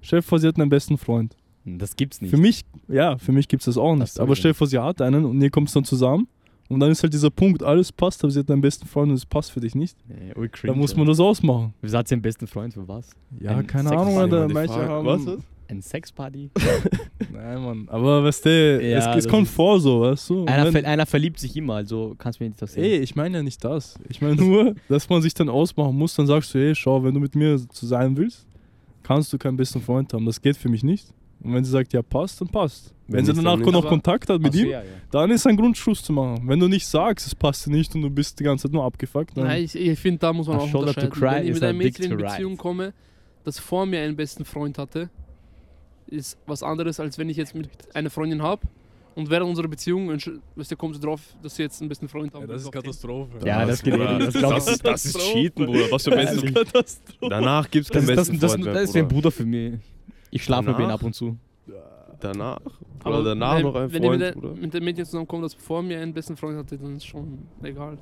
Stell dir vor, sie hat einen besten Freund. Das gibt's nicht. Für mich, ja, für mich gibt es das auch nicht. so, aber dir vor, sie hat einen und ihr kommt dann zusammen. Und dann ist halt dieser Punkt, alles passt, aber sie hat einen besten Freund und es passt für dich nicht. Nee, ui, Da muss man das ausmachen. Wieso hat sie einen besten Freund für was? Ja, Ein keine Sex- Ahnung, Alter, Manche Frage- haben. Was ist? Ein Sexparty? Nein, Mann. Aber weißt du, Ja, es, es kommt vor so, weißt du? Einer, ver einer verliebt sich immer, also kannst du mir nicht das sehen. Ey, ich meine ja nicht das. Ich meine nur, dass man sich dann ausmachen muss. Dann sagst du, ey, schau, wenn du mit mir zu sein willst, kannst du keinen besten Freund haben. Das geht für mich nicht. Und wenn sie sagt, ja, passt, dann passt. Wenn, Wenn sie nicht, danach noch Aber- Kontakt hat mit Ach so, ihm, ja, ja. dann ist ein Grund, Schluss zu machen. Wenn du nicht sagst, es passt dir nicht und du bist die ganze Zeit nur abgefuckt, dann. Nein, ich, ich finde, da muss man A auch unterscheiden. Wenn ich mit einem Mädchen in Beziehung komme, das vor mir einen besten Freund hatte, ist was anderes, als wenn ich jetzt mit einer Freundin habe und während unserer Beziehung weißt du, kommt sie drauf, dass sie jetzt einen besten Freund haben. Katastrophe. Ja, das geht Bruder, eh nicht. das, Das glaub das, ich. ist, das ist Cheaten, Bruder. Was für Katastrophe. Danach gibt es Das, keinen ist- das, besten das, Freund das, ist ein. Bruder für mich. Ich schlafe mit ihm Danach? ab und zu. Danach? Aber Oder danach wenn, noch ein wenn Freund, mit, Bruder? der, mit dem Mädchen zusammenkomme, das vor mir einen besten Freund hatte, dann ist schon egal.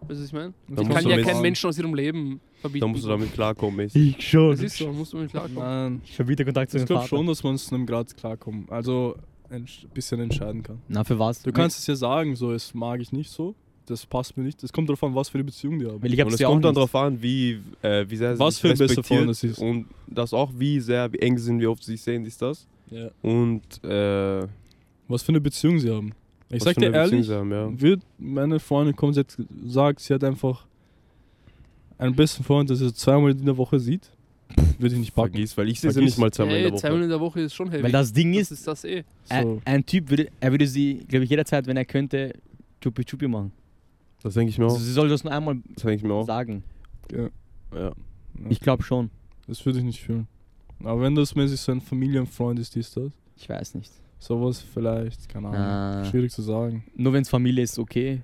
Weißt du, was ich meine? Ich kann ja keinen Menschen aus ihrem Leben verbieten. Da musst du damit klarkommen, mäßig. Ich schon. Das ist so, musst du mit klarkommen. Nein, Ich habe wieder Kontakt zu ich glaube schon, dass man es einem Grad klarkommen. Also ein bisschen entscheiden kann. Na, für was? Du kannst es ja sagen, so, es mag ich nicht so. Das passt mir nicht. Es kommt darauf an, was für eine Beziehung die haben. Weil ich Und es kommt dann darauf an, wie, äh, wie sehr sie Was sich für respektiert Freund es ist. Und das auch, wie sehr, wie eng sie sind, wie oft sie sich sehen, ist das. Ja. Und äh, Was für eine Beziehung sie haben. Ich sag dir ehrlich, sie haben, ja. wird meine Freundin kommt jetzt sagt, sie hat einfach einen besten Freund, das sie zweimal in der Woche sieht, würde ich nicht packen. Vergiss, weil ich sehe sie nicht mal zweimal in der Woche. zweimal in der Woche ist schon heavy. Weil das Ding das ist, ist das eh. So. ein, ein Typ würde, er würde sie, glaube ich, jederzeit, wenn er könnte, Chupi Chupi machen. Das denke ich mir Also auch. sie soll das nur einmal Das denke ich mir auch. sagen. Ja. Ja. Ich glaube schon. Das würde ich nicht fühlen. Aber wenn das mäßig so ein Familienfreund ist, ist das. Ich weiß nicht. Sowas vielleicht, keine Ahnung. Ah. Schwierig zu sagen. Nur wenn es Familie ist, okay.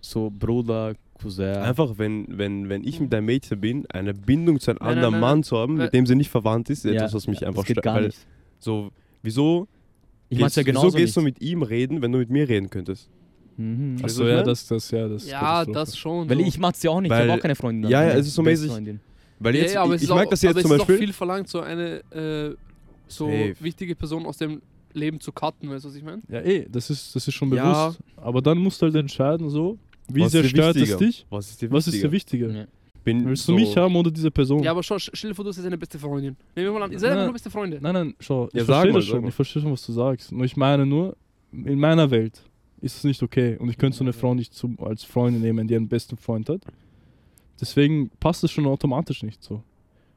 So Bruder, Cousin. Einfach, wenn, wenn, wenn ich mit einem Mädchen bin, eine Bindung zu einem Nein, anderen nein, Mann nein. zu haben, mit dem sie nicht verwandt ist, ist Ja, etwas, was mich das einfach geht stört. gar Weil nicht. so, wieso, Ich mach's ja gehst, genauso wieso gehst du nicht. mit ihm reden, wenn du mit mir reden könntest? Mhm. Achso, ich ja, das, das, ja, das. Ja, das schon. Weil so. ich mach's ja auch nicht, ich Weil- habe auch keine Freundin. Ja, ja, Eine es ist so mäßig-. Weil ja, jetzt, ja, aber ich, ich auch, das jetzt aber zum es ist Beispiel. viel verlangt, so eine äh, so Safe. wichtige Person aus dem Leben zu cutten, weißt du, was ich meine? Ja, eh, das ist, das ist schon Ja. bewusst. Aber dann musst du halt entscheiden, so, wie Was sehr stört es wichtiger? dich? Was ist dir Was ist dir wichtiger? wichtiger? Ja. Bin Willst so, du mich haben oder diese Person? Ja, aber schau, stell dir vor, du hast eine beste Freundin. Nehmen wir mal an, ihr seid Nein, einfach nein. nur beste Freunde. Nein, nein, schau, ich Ja, verstehe mal, das schon, ich verstehe schon, was du sagst. Nur ich meine nur, in meiner Welt ist es nicht okay und ich könnte so eine Frau nicht zum, als Freundin nehmen, die einen besten Freund hat. Deswegen passt es schon automatisch nicht so.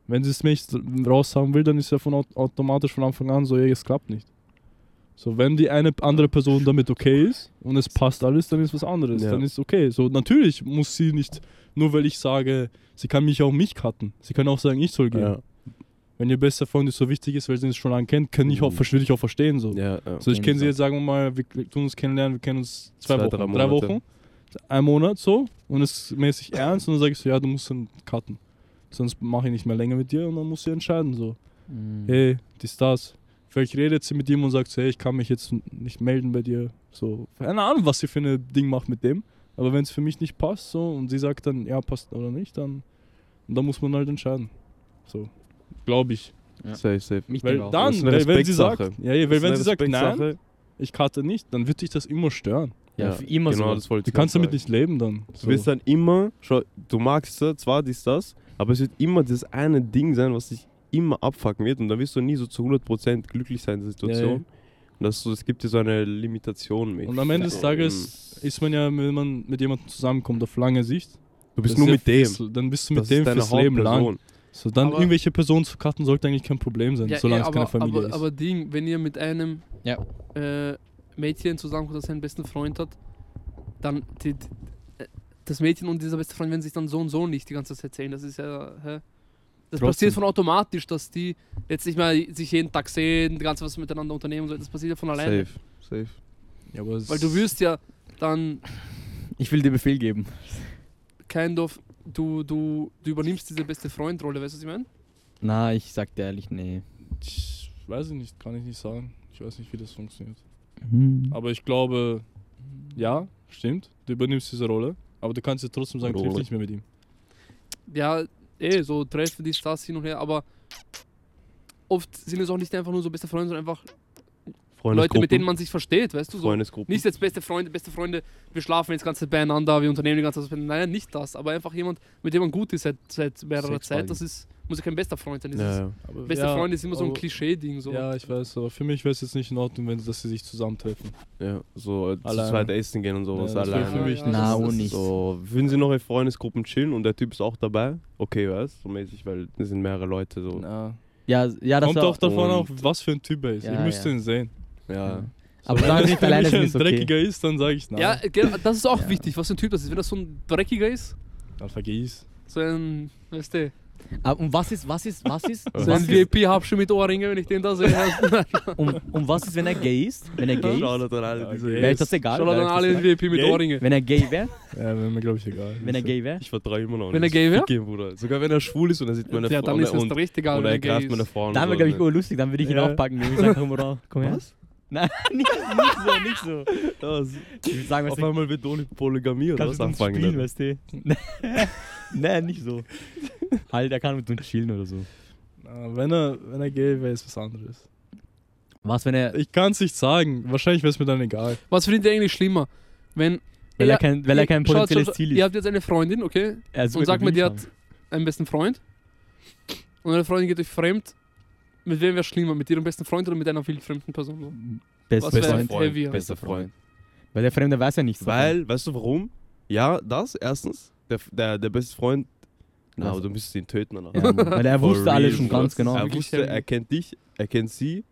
Wenn sie es mich raus haben will, dann ist ja von aut- automatisch von Anfang an so, ey, es klappt nicht. So, wenn die eine andere Person damit okay ist und es passt alles, dann ist was anderes. Ja. Dann ist okay. So, natürlich muss sie nicht, nur weil ich sage, sie kann mich auch mich cutten. Sie kann auch sagen, ich soll gehen. Ja, Wenn ihr bester Freund so wichtig ist, weil sie uns schon lange kennt, kann ich auch, Mhm. würde ich auch verstehen. So, ja, ja. so ich kenne sie jetzt, sagen wir mal, wir tun uns kennenlernen, wir kennen uns zwei, Zwei, Wochen, drei drei. Wochen, ein Monat so und es ist mäßig ernst und dann sage ich so, ja, du musst dann cutten. Sonst mache ich nicht mehr länger mit dir und dann musst du entscheiden so, Mhm. hey, dies, das. Vielleicht redet sie mit ihm und sagt so, hey, ich kann mich jetzt nicht melden bei dir. So, keine Ahnung, was sie für ein Ding macht mit dem. Aber wenn es für mich nicht passt so und sie sagt dann, ja, passt oder nicht, dann, dann muss man halt entscheiden. So, glaube ich. Ja. Safe, safe. Mich Weil dann, Das weil, wenn sie sagt, ja, ja, weil Das wenn sie sagt, nein, ich cutte nicht, dann wird dich das immer stören. Ja, für immer genau, so. das wollte Du ich kannst auch damit sagen. nicht leben dann. Du wirst dann immer, schau, du magst es zwar dies, das, aber es wird immer das eine Ding sein, was dich immer abfucken wird und da wirst du nie so zu 100% glücklich sein in der Situation. Ja, ja. Und das, so, es gibt dir so eine Limitation mit. Und am Ende des So, Tages ist man ja, wenn man mit jemandem zusammenkommt, auf lange Sicht. du bist das nur mit dem. fürs- Dann bist du Das mit dem ist deine fürs Leben lang. So, dann Aber- irgendwelche Personen zu cutten sollte eigentlich kein Problem sein, Ja, solange eh, es keine Familie aber, ist. aber Ding, wenn ihr mit einem Ja. äh, Mädchen zusammenkommt, das seinen besten Freund hat, dann die, die, äh, das Mädchen und dieser beste Freund werden sich dann so und so nicht die ganze Zeit sehen. Das ist ja, hä? Das Trotzdem. passiert von automatisch, dass die jetzt nicht mehr sich jeden Tag sehen, die ganze was miteinander unternehmen. und So. Das passiert ja von alleine. Safe, safe. ja, Weil du wirst ja dann Ich will dir Befehl geben. kind of, du, du, du übernimmst diese beste Freund-Rolle, weißt du, was ich meine? Na, ich sag dir ehrlich, nee. Ich weiß ich nicht, kann ich nicht sagen. Ich weiß nicht, wie das funktioniert. Mhm. Aber ich glaube, ja, stimmt. Du übernimmst diese Rolle. Aber du kannst ja trotzdem sagen, triff nicht mehr mit ihm. Ja, eh, so Treffen, dies, das, hin und her, aber oft sind es auch nicht einfach nur so beste Freunde, sondern einfach Leute, mit denen man sich versteht, weißt du? So. Freundesgruppen. Nicht jetzt beste Freunde, beste Freunde, wir schlafen jetzt ganze Zeit beieinander, wir unternehmen die ganze Zeit. Nein, nicht das, aber einfach jemand, mit dem man gut ist seit, seit mehrerer. Zeit. Das ist, muss ja kein bester Freund sein. Ja, ja. Aber Beste ja, Freund ist immer so ein Klischee-Ding. So. Ja, ich weiß, aber für mich wäre es jetzt nicht in Ordnung, wenn dass sie sich zusammentreffen. ja, so äh, zu Alleine. zweit essen gehen und sowas Ja, alleine. für mich Ja, nicht. Na, das- nicht. So, würden sie noch in Freundesgruppen chillen und der Typ ist auch dabei? Okay, weißt du, so mäßig, weil es sind mehrere Leute so. Na. Ja, ja, das Kommt auch davon und- auf, was für ein Typ er ist. Ja, ich müsste ja. ihn sehen. Ja. Aber wenn er nicht alleine ein ist okay. dreckiger ist, dann sage ich nein. Ja, ge- das ist auch Ja. wichtig, was für ein Typ das ist. Wenn das so ein dreckiger ist, Dann vergiss. so ein, weißt du, Aber um was ist, was ist, was ist, so was ein ist VIP-Habsche mit Ohrringe, wenn ich den da sehe. um, um was ist, wenn er gay ist? Wenn er gay ist? Shoutout an alle, Ja, diese. Wäre das egal? Schau dann alle VIP mit Gay? Ohrringe. Wenn er gay wäre? Ja, wäre mir, glaube ich, egal. Wenn er gay wäre? Ich vertraue immer noch Wenn er nicht. gay wär? Fick ihn, Bruder. Sogar wenn er schwul ist und er sieht meine Ja, Frau dann ist es und, doch richtig egal, und wenn er gay greift meine ist. Dann wäre, und glaube ich, so. urlustig. Dann würde ich ihn Ja. auch packen. Ich würde sagen, komm, Bro, komm her. Was? Nein, nicht, nicht so, nicht so. Das, sagen, auf einmal wird ohne Polygamie oder was anfangen. spielen, weißt du? Nein, nicht so. Halt, er kann mit uns chillen oder so. Na, wenn, er, wenn er gay wäre, ist was anderes. Was, wenn er... Ich kann es nicht sagen. Wahrscheinlich wäre es mir dann egal. Was findet ihr eigentlich schlimmer? Wenn Weil Ja, er kein, weil er kein Schaut, potenzielles schaut, Ziel ist. Ihr habt jetzt eine Freundin, okay? Er und sag wirklich mal, die hat einen besten Freund. Und deine Freundin geht euch fremd. Mit wem wäre schlimmer? Mit ihrem besten Freund oder mit einer wildfremden Person? Best Was wär Freund. heavier? Bester Freund. Weil der Fremde weiß ja nichts. davon. Weil, weißt du warum? Ja, das erstens. Der, der, der beste Freund. Na, aber du müsstest ihn töten danach. Ja, weil er wusste alles schon ganz genau. Er wusste, er kennt dich, er kennt sie.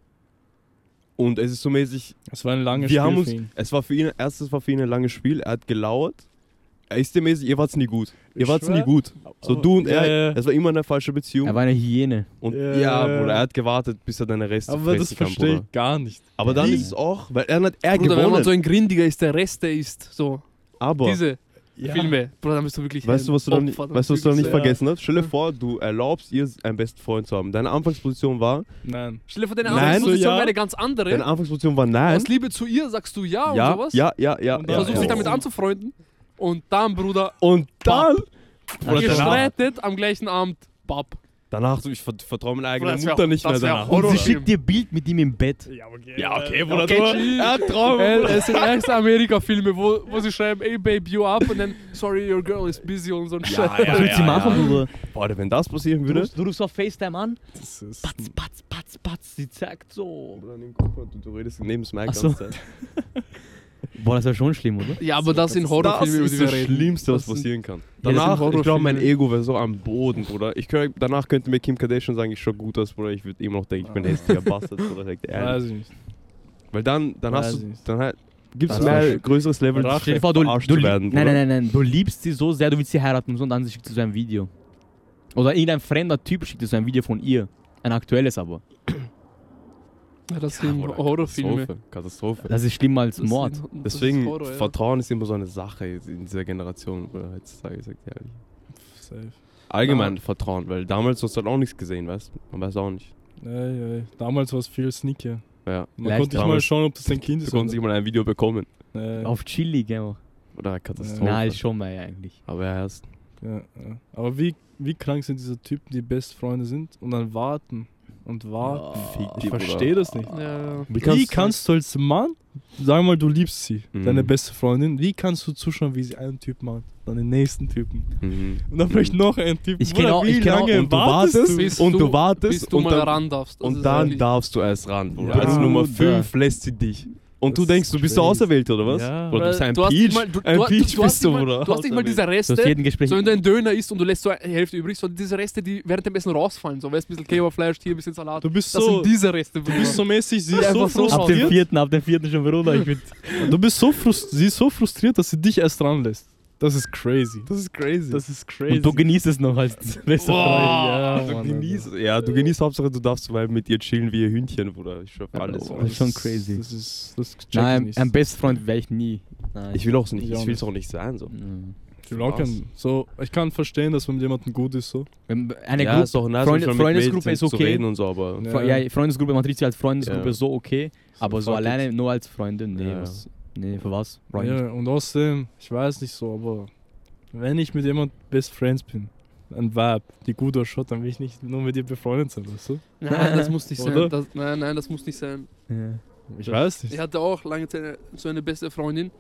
Und es ist so mäßig, Es war ein langes wir Spiel haben uns, für ihn. es war für ihn, erstes war für ihn ein langes Spiel, er hat gelauert. Er ist dir mäßig, ihr wart's nie gut. Ihr wart's nie gut. So du und er, es war immer eine falsche Beziehung. Er war eine Hyäne. und Ja, ja. Bruder, er hat gewartet, bis er deine Reste Aber das kann, verstehe Bruder. ich gar nicht. Aber dann ist es auch, weil er hat er Bruder, wenn man gewonnen. so ein Grindiger ist, der Rest, der ist. So, aber diese Ja. Filme. Bruder, dann bist du wirklich Weißt du, was du weißt du, was du dann nicht Ja. vergessen hast? Stell dir vor, du erlaubst ihr, einen besten Freund zu haben. Deine Anfangsposition war, Nein. Stell dir vor, deine Nein, Anfangsposition so ja. wäre eine ganz andere. deine Anfangsposition war nein. Aus Liebe zu ihr sagst du ja, und Ja, sowas. ja, ja, ja. Und ja, versuchst dich damit anzufreunden. Und dann, Bruder, Und dann, Also ihr danach- streitet am gleichen Abend, Bab. danach, so, ich ver- vertraue meiner eigenen wär- Mutter nicht mehr danach. Horror. Und sie schickt dir Bild mit ihm im Bett. Ja, okay. Ja, okay, Bruder, Okay, er hat Traum. Äh, es sind erste Amerika-Filme, wo, wo sie schreiben, ey babe, you up und dann, sorry, your girl is busy und so ein Ja, Scheiß. ja, Was willst du ja, machen, ja. Bruder? Boah, wenn das passieren Du würde. rufst, du rufst auf FaceTime an. Das ist Patz, patz, patz, patz. Sie zeigt so. Bruder, nimm Kopfhörer, Du, du redest neben Ach so. ganze Zeit. Boah, das wäre schon schlimm, oder? Ja, aber das sind Das Horrorfilme, über ist die wir das reden. Schlimmste, was Das sind- passieren kann. Ja, das Danach, ich glaube, mein. Ego wäre so am Boden, Bruder. Ich könnt, danach könnte mir Kim Kardashian sagen, ich schaue gut aus, Bruder. Ich würde immer noch denken, ich bin ein hässlicher Bastard, Bruder. Sagt er Weiß ehrlich. ich nicht. Weil dann, dann Weiß hast du, nicht. dann halt, gibt es Das mehr größeres Level, Rache. Vor, du, du zu werden, nein, Bruder. nein, nein, nein, du liebst sie so sehr, du willst sie heiraten und dann schickt sie so ein Video. Oder irgendein fremder Typ schickt dir so ein Video von ihr. Ein aktuelles aber. Ja, das sind Bruder, Horrorfilme. Katastrophe. Katastrophe. Das ist schlimmer als Das Mord. sind- das Deswegen, ist Horror, ja. Vertrauen ist immer so eine Sache in dieser Generation, Bruder, heutzutage, sagt er ehrlich. Safe. Allgemein Vertrauen, weil damals hast du halt auch nichts gesehen, weißt du? Man weiß auch nicht. Ja, ja, ja. Damals war es viel sneakier. Ja. Man Leicht konnte nicht mal schauen, ob das dein Kind Du ist. konntest nicht mal ein Video bekommen. Ja, ja, Auf Chili, gell? Oder Katastrophe. Na, ist schon mal eigentlich. Aber er erst. ja, ja. Aber wie, wie krank sind diese Typen, die best Freunde sind und dann warten und warten? Fick Ich verstehe das nicht. Ja, ja. Wie kannst, du als Mann, sag mal, du liebst sie, Mhm. deine beste Freundin, wie kannst du zuschauen, wie sie einen Typen macht, dann den nächsten Typen Mhm. und dann vielleicht noch einen Typen? Ich wie ich kenn auch- lange und du wartest Bis und du- wartest Bis du und mal dann, ran darfst. Das und dann darfst du erst ran. Bruder. Ja, Als Nummer Bruder. 5 lässt sie dich. Und Das du denkst, du bist der crazy. Auserwählte, oder was? Ja. Oder du bist ein du hast Peach. mal, du, ein du, Peach du, bist du, nicht mal, Bruder. du hast nicht mal diese Du hast Reste, jeden Gespräch. so wenn du einen Döner isst und du lässt so eine Hälfte übrig, so diese Reste, die während dem Essen rausfallen, so weißt ein bisschen Kebabfleisch, hier ein bisschen Salat. Du bist Das so, sind diese Reste. du bist so mäßig, sie ist so so ab dem frustriert. vierten, ab dem vierten schon Bruder. Ich bin, Du bist so frustriert, sie ist so frustriert, dass sie dich erst ranlässt. Das ist crazy. Das ist crazy. Das ist crazy. und du genießt es noch als bester Boah, Freund. ja, du Mann, genießt, ja, du genießt Hauptsache, du darfst weil mit ihr chillen wie ihr Hündchen, Bruder. Ich Ja, alles. Das ist schon crazy. Das ist, das Nein, ein best Freund wäre ich nie. Nein. Ich will auch nicht, Ich will es auch nicht sein. So. Mhm. Ich will auch kein, so, ich kann verstehen, dass man mit jemandem gut ist, so. Wenn Eine ja, Gruppe, ist doch nice, mit Freundesgruppe ist okay. und so, aber Ja. Fre- ja, Freundesgruppe, man trifft sich als Freundesgruppe Ja. so okay, aber so it. alleine nur als Freundin, nee, Ja. was, nee, für was? Freund. Ja, und außerdem, ich weiß nicht so, aber wenn ich mit jemand Best Friends bin, ein Vibe, die gut ausschaut, dann will ich nicht nur mit ihr befreundet sein, weißt du? Nein, das muss nicht sein. Das, nein, nein, das muss nicht sein. Ja. Ich weiß nicht. Ich hatte auch lange Zeit so eine beste Freundin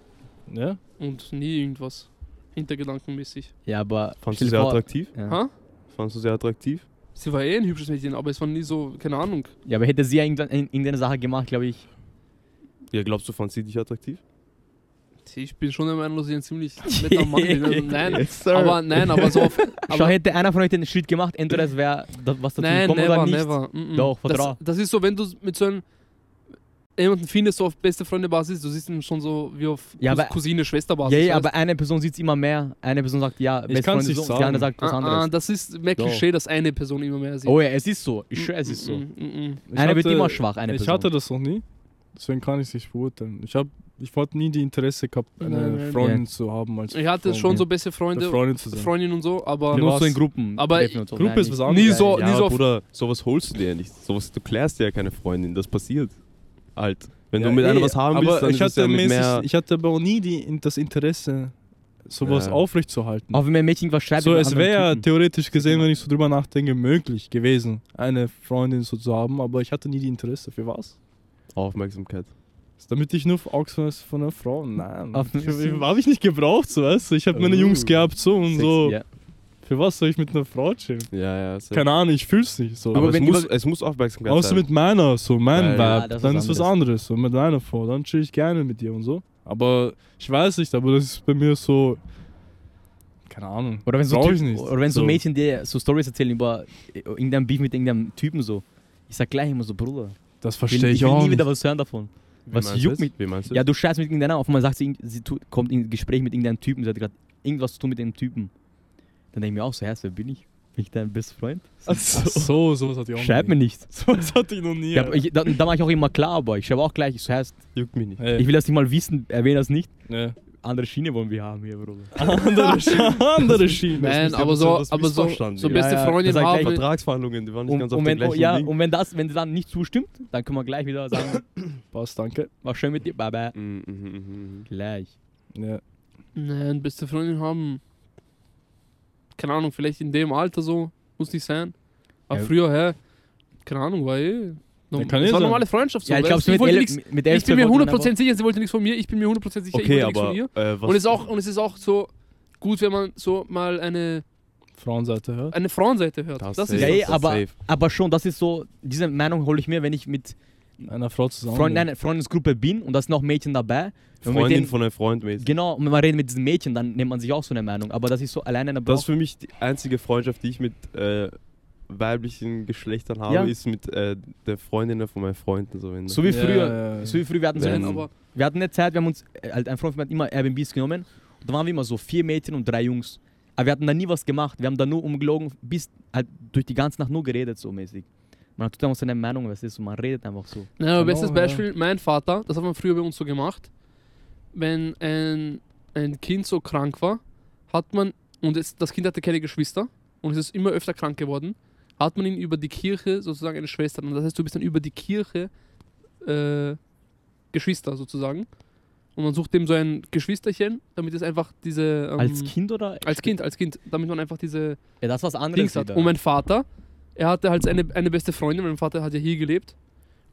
Ja? und nie irgendwas hintergedankenmäßig. Ja, aber fandst stell du dir sehr vor- attraktiv? Ja. Ha? Fandst du sehr attraktiv? Sie war eh ein hübsches Mädchen, aber es war nie so, keine Ahnung. ja, aber hätte sie ja irgendwann- in- irgendeine Sache gemacht, glaube ich. Ja, glaubst du, fand sie dich attraktiv? Ich bin schon der Meinung, dass ich ein ziemlich netter Mann bin. Also nein, Yes, aber nein, aber so auf. Schau, Aber, hätte einer von euch den Schritt gemacht, entweder es wäre das, was dazu nein, gekommen never, oder nicht. never. Mm, mm. Doch, das, vertrau. das ist so, wenn du mit so einem jemanden findest, so auf beste Freunde Basis, du siehst ihn schon so wie auf Ja, aber- Cousine, Schwester Basis. Ja, ja, aber eine Person sieht es immer mehr. Eine Person sagt ja, best kann's Freund nicht so, sagen. die andere sagt was ah, anderes. ah, das ist mehr. Klischee, dass eine Person immer mehr sieht. oh ja, es ist so. Ich schwöre, es ist so. Mm, mm, mm. Ich Eine wird immer schwach, eine ich Person. hatte das noch nie, deswegen kann ich es nicht beurteilen. Ich habe ich wollte nie die Interesse gehabt, eine Nein, nein, Freundin zu haben als Ich hatte Freund- schon so beste Freunde, Freundin zu sein. Freundin und so, aber Nur was? so in Gruppen. Aber so. Gruppe Nein, ist was anderes. nie so, ja, nie so Bruder, sowas holst du dir ja nicht. Sowas, du klärst dir ja keine Freundin, das passiert. Halt. Wenn Ja, du mit einer eh, was haben willst, dann ich ist es hatte ja mit mäßig, mehr... Ich hatte aber auch nie die, das Interesse, sowas Ja. aufrechtzuerhalten. Auch wenn mir ein Mädchen was schreibt. So, es wäre theoretisch gesehen, wenn ich so drüber nachdenke, möglich gewesen, eine Freundin so zu haben, aber ich hatte nie die Interesse. Für was? Aufmerksamkeit. Damit ich nur aufgefallen von einer Frau? Nein. Habe ich nicht gebraucht, so weißt du. Ich habe meine Oh. Jungs gehabt so und Sexy, so. ja. Für was soll ich mit einer Frau chillen? Ja, ja. Keine Ahnung, ich fühl's nicht so. Aber, Aber es, muss, über- es muss Aufmerksamkeit Außer sein. mit meiner, so mein Ja, Vibe, ja, ist dann was ist was anderes. So mit meiner Frau, dann chill ich gerne mit dir und so. Aber ich weiß nicht, aber das ist bei mir so. Keine Ahnung. Oder wenn so, nicht. oder wenn so Mädchen dir so Stories erzählen über irgendeinen Beef mit irgendeinem Typen so. Ich sag gleich immer so, Bruder. Das Ich verstehe will, ich, ich will auch nie wieder was hören davon. Wie was juckt mich- Wie meinst du Ja, du scheißt mit irgendeiner, auf einmal sagt sie, sie tut, kommt in ein Gespräch mit irgendeinem Typen, sie hat gerade irgendwas zu tun mit dem Typen. Dann denke ich mir auch so, Herr, wer bin ich? Bin ich dein best Freund? Ach so, sowas hatte ich auch Schreib mir nie. nicht. Sowas hatte ich noch nie. Ja, ich, da, da mache ich auch immer klar, aber ich schreibe auch gleich, ich so, Herr, Juckt mich nicht. Hey. ich will das nicht mal wissen, erwähne das nicht. ja. Andere Schiene wollen wir haben hier, Bruder. andere, Sch- andere Schiene. Nein, ja aber so was aber so, so ja. beste Ja, ja, Freundin das ich haben. Vertragsverhandlungen, die waren nicht Und, ganz auf und, der wenn, oh, ja, Linie. und wenn, das, wenn sie dann nicht zustimmt, dann können wir gleich wieder sagen, Passt, danke. war schön mit dir, bye bye. Mhm, mhm, mhm, mhm. Gleich. Ja. Nein, beste Freundin haben. Keine Ahnung, vielleicht in dem Alter so, muss nicht sein. Aber Ja. früher, hä? Keine Ahnung, war eh. Eh war sein. normale Freundschaft. So, Ja, ich glaube, mit, wollte elf, nichts- mit, elf, ich bin mir zwölf wollten 100% sicher, sie wollte nichts von mir, ich bin mir 100% sicher, Okay, ich wollte aber nichts von ihr. äh, Und es, ist auch, und es ist auch so gut, wenn man so mal eine, Frauenseite hört. eine Frauenseite hört. Das Das, safe. ist Ja, das eh, aber, safe. aber schon, das ist so, diese Meinung hole ich mir, wenn ich mit Einer Frau zusammen. Freund, einer Freundesgruppe bin und da sind auch Mädchen dabei. Freundin denen- von einem Freund mäßig. Genau, und wenn man redet mit diesen Mädchen, dann nimmt man sich auch so eine Meinung. Aber das ist so alleine eine Das ist für mich die einzige Freundschaft, die ich mit äh, weiblichen Geschlechtern habe, Ja. ist mit äh, der Freundin von meinen Freunden. So So wie früher. ja, ja. So wie früher, wir hatten, so Wenn- eine, aber wir hatten eine Zeit, wir haben uns, äh, halt ein Freund von mir hat immer Airbnbs genommen. Und da waren wir immer so vier Mädchen und drei Jungs. Aber wir hatten da nie was gemacht. Wir haben da nur umgelogen, bis halt durch die ganze Nacht nur geredet, so mäßig. Man hat einfach seine Meinung, was ist, und man redet einfach so. Naja, Genau, bestes ja. Beispiel, mein Vater, das hat man früher bei uns so gemacht, wenn ein, ein Kind so krank war, hat man, und es, das Kind hatte keine Geschwister und es ist immer öfter krank geworden, hat man ihn über die Kirche sozusagen eine Schwester. Und das heißt, du bist dann über die Kirche äh, Geschwister sozusagen. Und man sucht dem so ein Geschwisterchen, damit es einfach diese. ähm, als Kind oder? Als Kind, als Kind, damit man einfach diese Ja, das was anderes. Dings hat. wieder. Und mein Vater, er hatte halt eine, eine beste Freundin, mein Vater hat ja hier gelebt.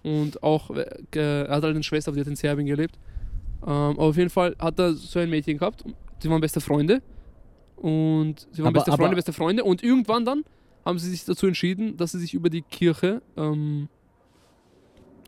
Und auch, äh, er hat halt eine Schwester, die hat in Serbien gelebt. Ähm, aber auf jeden Fall hat er so ein Mädchen gehabt. Sie waren beste Freunde. Und sie waren Aber- beste Freunde, beste Freunde. Und irgendwann dann haben sie sich dazu entschieden, dass sie sich über die Kirche ähm,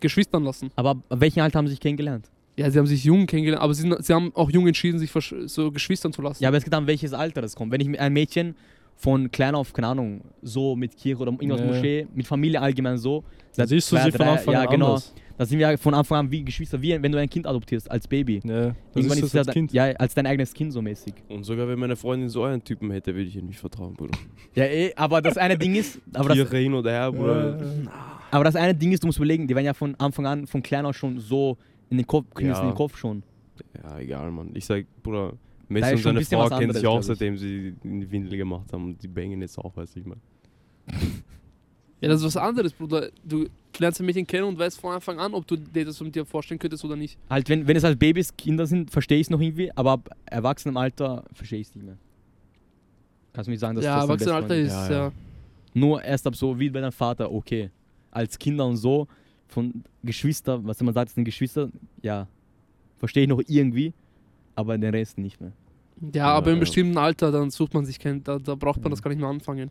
geschwistern lassen. Aber ab welchem Alter haben sie sich kennengelernt? Ja, sie haben sich jung kennengelernt, aber sie, sie haben auch jung entschieden, sich so geschwistern zu lassen. Ja, aber es geht an welches Alter das kommt. Wenn ich mit einem Mädchen von klein auf, keine Ahnung, so mit Kirche oder irgendwas Ja. Moschee, mit Familie allgemein so. Siehst du sie von drei- Anfang ja, an genau. anders. Da sind wir von Anfang an wie Geschwister, wie wenn du ein Kind adoptierst, als Baby. Ja, das Irgendwann ist ist das es als ja, Kind. ja als dein eigenes Kind so mäßig. Und sogar wenn meine Freundin so einen Typen hätte, würde ich ihr nicht vertrauen, Bruder. Ja, eh, aber das eine Ding ist, aber das, hin oder her, Bruder. Ja. aber das eine Ding ist, du musst überlegen, die werden ja von Anfang an, von klein auf schon so in den Kopf, kriegen es Ja. in den Kopf schon. Ja, egal, Mann. Ich sag, Bruder, Messi und schon ein seine Frau kennen sich auch, seitdem sie in die Windel gemacht haben. Und die bangen jetzt auch, weiß ich mal. Ja, das ist was anderes, Bruder. Du lernst ein Mädchen kennen und weißt von Anfang an, ob du dir das mit dir vorstellen könntest oder nicht. Halt, wenn, wenn es halt Babys, Kinder sind, verstehe ich es noch irgendwie, aber ab erwachsenem Alter verstehe ich es nicht mehr. Kannst du nicht sagen, dass ja, das Erwachsenenalter Freund ist Ja, ja. ja. Nur erst ab so wie bei deinem Vater, okay. Als Kinder und so, von Geschwister, was man sagt, es sind Geschwister, ja, verstehe ich noch irgendwie, aber den Rest nicht mehr. Ja, aber im bestimmten Alter, dann sucht man sich kein, da, da braucht man das gar nicht mehr anfangen.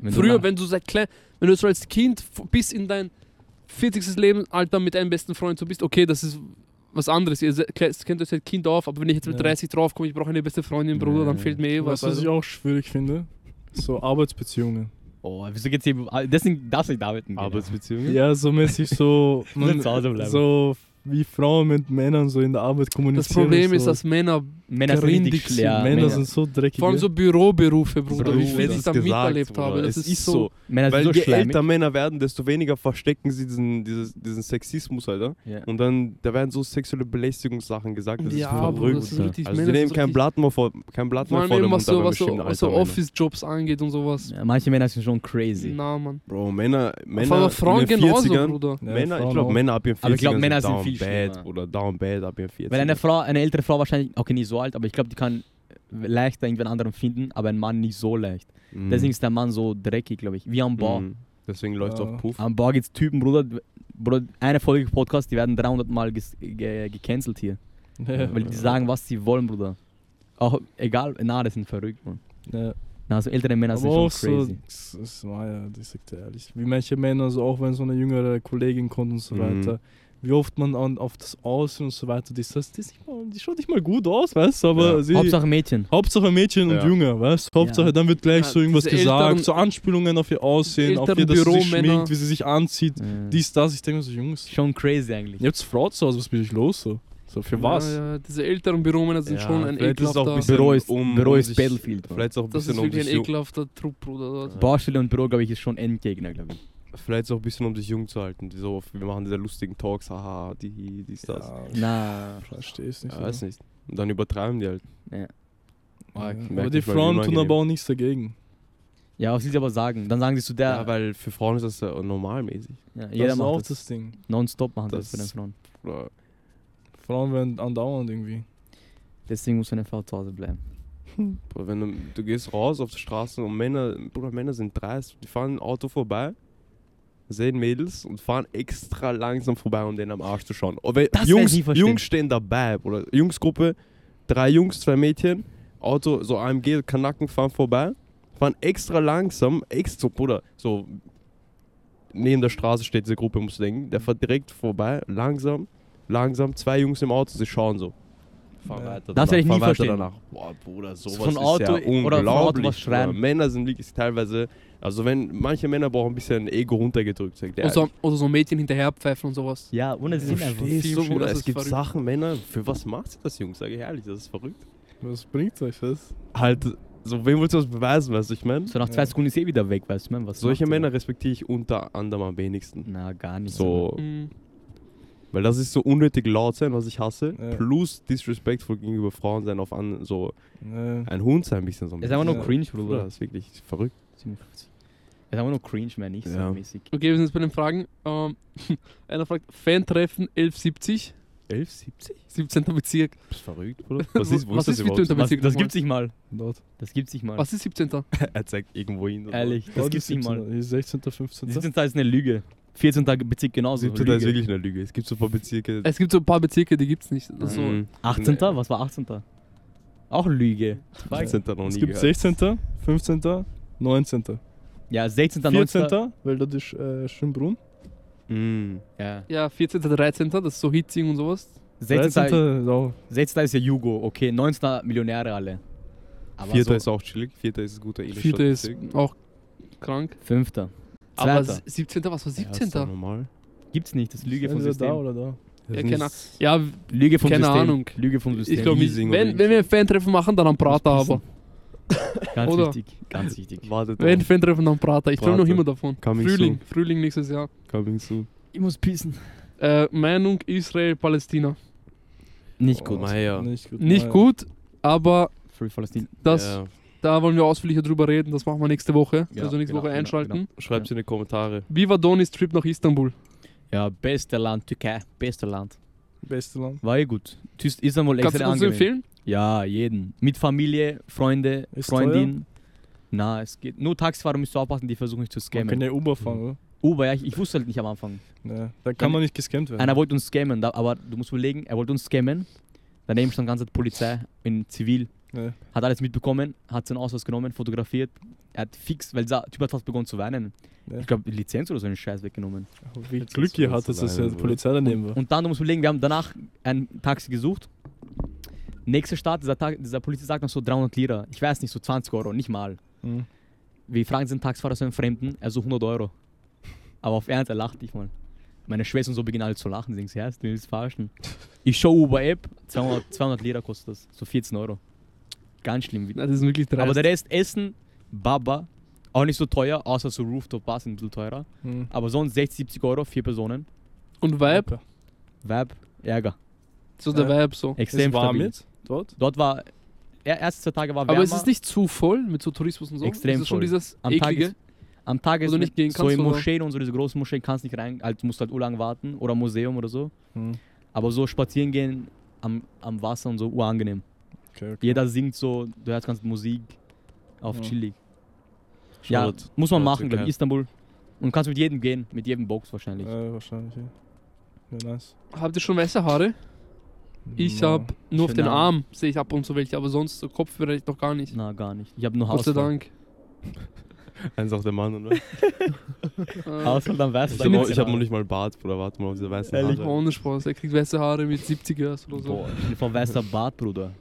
Wenn du Früher, nach- wenn du seit klein, wenn du so als Kind bis in dein 40. Lebensalter mit deinem besten Freund so bist, okay, das ist was anderes. Ihr kennt euch seit Kind auf, aber wenn ich jetzt mit Ja. 30 draufkomme, ich brauche eine beste Freundin, Bruder, dann fehlt mir eh was. Was, was ich Also. auch schwierig finde, so Arbeitsbeziehungen. Oh, wieso geht's hier? Deswegen darf ich nicht arbeiten. Arbeitsbeziehungen? Ja, so mäßig so, Sollen zu Hause bleiben. so wie Frauen mit Männern so in der Arbeit kommunizieren. Das Problem und ist, so. dass Männer, Männer grindig sind. Männer, Männer, sind so dreckig. vor allem so Büroberufe, Bruder, Bruder, wie viel ich da miterlebt Bruder. habe. Das es ist, so. Männer sind Weil so je schleimig. älter Männer werden, desto weniger verstecken sie diesen, dieses, diesen Sexismus, Alter. Ja. Und dann, da werden so sexuelle Belästigungssachen gesagt. Das Ja, ist Bruder, verrückt. das ist richtig, also Männer die nehmen so kein Blatt mehr vor, kein Blatt mehr vor dem was so, aber was so, was so. Office-Jobs angeht und sowas. Ja, manche Männer sind schon crazy. Na, Mann. Bro, Männer, Männer aber Frauen in den genauso, 40ern, Bruder. Männer, ich glaube. Männer ab ihren 40ern Aber ich glaub, Männer sind down viel bad schlimmer. oder down bad ab ihren 40ern. Weil eine Frau, eine ältere Frau wahrscheinlich, okay, nicht so alt, aber ich glaube, die kann leichter irgendwen anderen finden, aber ein Mann nicht so leicht. Mhm. Deswegen ist der Mann so dreckig, glaube ich. Wie am Bau. Mhm. Deswegen läuft es Ja. auf Puff. Am Bar gibt's Typen, Bruder. Bruder, eine Folge Podcast, die werden 300 Mal ges- ge gecancelt hier. Ja. Weil die sagen, was sie wollen, Bruder. Auch egal, na, das sind verrückt, man. Ja. Na, so ältere Männer sind Aber schon auch so, crazy. das, das war ja, ich sag dir ehrlich, wie manche Männer, so auch wenn so eine jüngere Kollegin kommt und so Mhm. weiter, wie oft man an, auf das Aussehen und so weiter, das, das, das nicht mal, die schaut nicht mal gut aus, weißt du, aber Ja. sie, Hauptsache Mädchen. Hauptsache Mädchen Ja. und Jünger, weißt du? Hauptsache, Ja. dann wird gleich Ja, so irgendwas diese gesagt, älteren- so Anspielungen auf ihr Aussehen, auf ihr, dass sie sich Büromänner. schminkt, wie sie sich anzieht, Ja. dies, das. Ich denke mir so, Jungs, Schon crazy eigentlich. ihr habt Frau zu Hause, was ist mit euch los so? So, für was? Diese älteren Büromänner sind Ja, schon ein ist ein ekelhafter. bisschen- Büro ist, um- Büro um ist Battlefield. Vielleicht auch ein Das bisschen ist um wirklich ein sich jung, ekelhafter Trupp, Bruder. Baustelle und Büro, glaube ich, ist schon Endgegner, glaube ich. Vielleicht auch ein bisschen um dich jung zu halten. So, wir machen diese lustigen Talks, haha, die, dies, das. Ja, Na, verstehe ich nicht. Ja, so. weiß nicht. Und dann übertreiben die halt. ja. Ja, merk aber die Frauen tun aber auch nichts dagegen. Ja, was sie aber sagen? Dann sagen sie zu Ja, der, weil für Frauen ist das ja normalmäßig. ja, das jeder ist auch macht das das. Ding. Nonstop machen sie das Das- bei den Frauen. Frauen werden andauernd irgendwie. Deswegen muss eine Frau zu Hause bleiben. Bruder, wenn du, du gehst raus auf die Straße und Männer, Bruder, Männer sind dreist, die fahren ein Auto vorbei, sehen Mädels und fahren extra langsam vorbei, um denen am Arsch zu schauen. Aber Das Jungs. Jungs stehen dabei, oder Jungsgruppe, drei Jungs, zwei Mädchen, Auto, so AMG, Kanacken fahren vorbei, fahren extra langsam, extra, Bruder, so neben der Straße steht diese Gruppe, musst du denken, der fährt direkt vorbei, langsam, langsam, zwei Jungs im Auto, sie schauen so. Fahr Ja. weiter Das werd ich nie weiter verstehen. Danach. Boah, Bruder, sowas Von ist Auto ja oder von Auto unglaublich. was schreien. Männer sind wirklich teilweise, also wenn manche Männer brauchen ein bisschen Ego runtergedrückt. Sagt der Oder so, oder so Mädchen hinterherpfeifen und sowas. Ja, ohne Sinn einfach. Bruder? das Es gibt verrückt. Sachen, Männer, für was macht ihr das, Jungs? Sag ich ehrlich, das ist verrückt. Was bringt euch das? Halt, so, wem willst du das beweisen, weißt du, ich meine? So nach zwei Ja. Sekunden ist eh wieder weg, weißt du, man, was Solche? Männer respektiere ich unter anderem am wenigsten. Na, gar nicht. So, Mhm. weil das ist so unnötig laut sein, was ich hasse, Ja. plus disrespectful gegenüber Frauen sein, auf an, so Ja. ein Hund sein, ein bisschen so. ein Ist einfach nur Ja. cringe, Bruder, Bruder. das ist wirklich verrückt. 57. Ist einfach nur cringe, mehr nicht Ja. so mäßig. Okay, wir sind jetzt bei den Fragen. Ähm, einer fragt, Fan-Treffen 1170, 11, 70? 17. Bezirk. Bist verrückt, Bruder? Was ist, wo Was ist das ist 17. überhaupt? Was, Bezirk das nochmal? gibt sich mal. Dort. Das gibt sich mal. Was ist 17. er zeigt irgendwo hin. oder Ehrlich, das Dort gibt ist sich mal. 17. Hier ist 16. 15. 17. ist eine Lüge. 14. Bezirk genauso. 17. Lüge. ist wirklich eine Lüge. Es gibt so ein paar Bezirke. Es gibt so ein paar Bezirke, die gibt's nicht. Das ist so, Mhm. 18. Was war 18. Auch Lüge. 18. noch nie Es gibt gehört. 16., 15., 19., Ja, 16. 19. 14., weil dort ist äh, Schönbrunn. Mhm. Ja. ja, 14. 13. Das ist so Hitzing und sowas. 16. 13. ist auch 16. ist ja Jugo, okay. 19. Millionäre alle. Aber Vierter so ist auch chillig. Vierter ist ein guter Vierter ist auch krank. Fünfter. Aber Zweiter. 17. Was war Ja, 17. ist doch normal. Gibt's nicht, das ist Lüge vom entweder System. da oder da. Ja, keine Ahnung. Ja, Lüge vom Keine System. Ahnung. Lüge vom System. ich glaube, wenn, wenn wir ein Fan-Treffen machen, dann am Prater aber. Ganz Oder? wichtig, ganz wichtig. Wartet Wenn drauf. Fan-Treffen, dann Prater. Ich träume noch Prater. immer davon. Coming Frühling, soon. Frühling nächstes Jahr. Coming soon. Ich muss pissen. Äh, Meinung Israel-Palästina. Nicht Oh, gut. Meier. Nicht gut. Nicht gut, aber Free Palästina. das, Ja. da wollen wir ausführlicher drüber reden. Das machen wir nächste Woche. Ja, also nächste genau, Woche genau, einschalten. Schreibt in die Kommentare. Wie war Donis Trip nach Istanbul? Ja, beste Land, Türkei, beste Land. Beste Land. War eh gut. Istanbul Kannst du uns angenehm. empfehlen? Ja, jeden. Mit Familie, Freunde, Ist Freundin. Na, es geht. Nur Taxifahrer müsst du aufpassen, die versuchen nicht zu Man scammen. kann ja Uber fahren, oder? Uber, ja, ich, ich wusste halt nicht am Anfang. Ja. Da kann man nicht gescammt werden. Einer wollte uns scammen, da, aber du musst überlegen, er wollte uns scammen. Daneben stand ganze Zeit Polizei in Zivil. Ja. Hat alles mitbekommen, hat seinen Ausweis genommen, fotografiert. Er hat fix, weil der Typ hat fast begonnen zu weinen. Ja. Ich glaube, Lizenz oder so einen Scheiß weggenommen. Wie Glück ihr hattet, dass ja die Polizei daneben war. Und dann, du musst überlegen, wir haben danach ein Taxi gesucht. Nächster Start, dieser, Tag, dieser Polizist sagt noch so 300 Lira. Ich weiß nicht, so 20 Euro, nicht mal. Mhm. Wir fragen den Taxifahrer so einen Fremden, er so 100 Euro. Aber auf Ernst, er lacht nicht mal. Meine Schwester und so beginnen alle zu lachen, denken sie, ja, du willst verarschen. Ich show Uber-App, 200, 200 Lira kostet das, so 14 Euro. Ganz schlimm. Das ist wirklich dreist. Aber der Rest, Essen, Baba, auch nicht so teuer, außer so Rooftop-Bars sind ein bisschen teurer. Mhm. Aber sonst 60, 70 Euro, vier Personen. Und Vibe? Vibe, Ärger. So der. Vibe so. Extrem Ist warm stabil. jetzt? Dort? Dort war, er, erste zwei Tage war wärmer. Aber es ist nicht zu voll mit so Tourismus und so. Extrem es ist schon voll. dieses am Tag eklige. ist, am Tag ist du nicht gehen so kannst, in oder? Moscheen und so diese großen Moscheen kannst nicht rein, halt musst halt urlang warten oder Museum oder so. Mhm. Aber so spazieren gehen am, am Wasser und so urangenehm. Okay, okay. Jeder singt so, du hörst ganz Musik auf Ja. chillig. Ja, Schaut, muss man machen, glaube ich. Istanbul, Und du kannst mit jedem gehen, mit jedem Box wahrscheinlich. Äh, wahrscheinlich, ja. Ja, nice. Habt ihr schon weiße Haare? Ich Na, hab nur auf den Abend. Arm sehe ich ab und zu welche, aber sonst so Kopf vielleicht noch gar nicht. Na, gar nicht. Ich habe nur Gott sei Hausfall. Dank. Eins auf der Mann, oder? Hausfall, dann weißt Ich du. habe ich hab noch nicht mal Bart, Bruder. Warte mal auf diese weißen Ehrlich? Haare. ohne Spaß. Er kriegt weiße Haare mit 70 erst oder so. Boah, ich bin von weißer Bart, Bruder.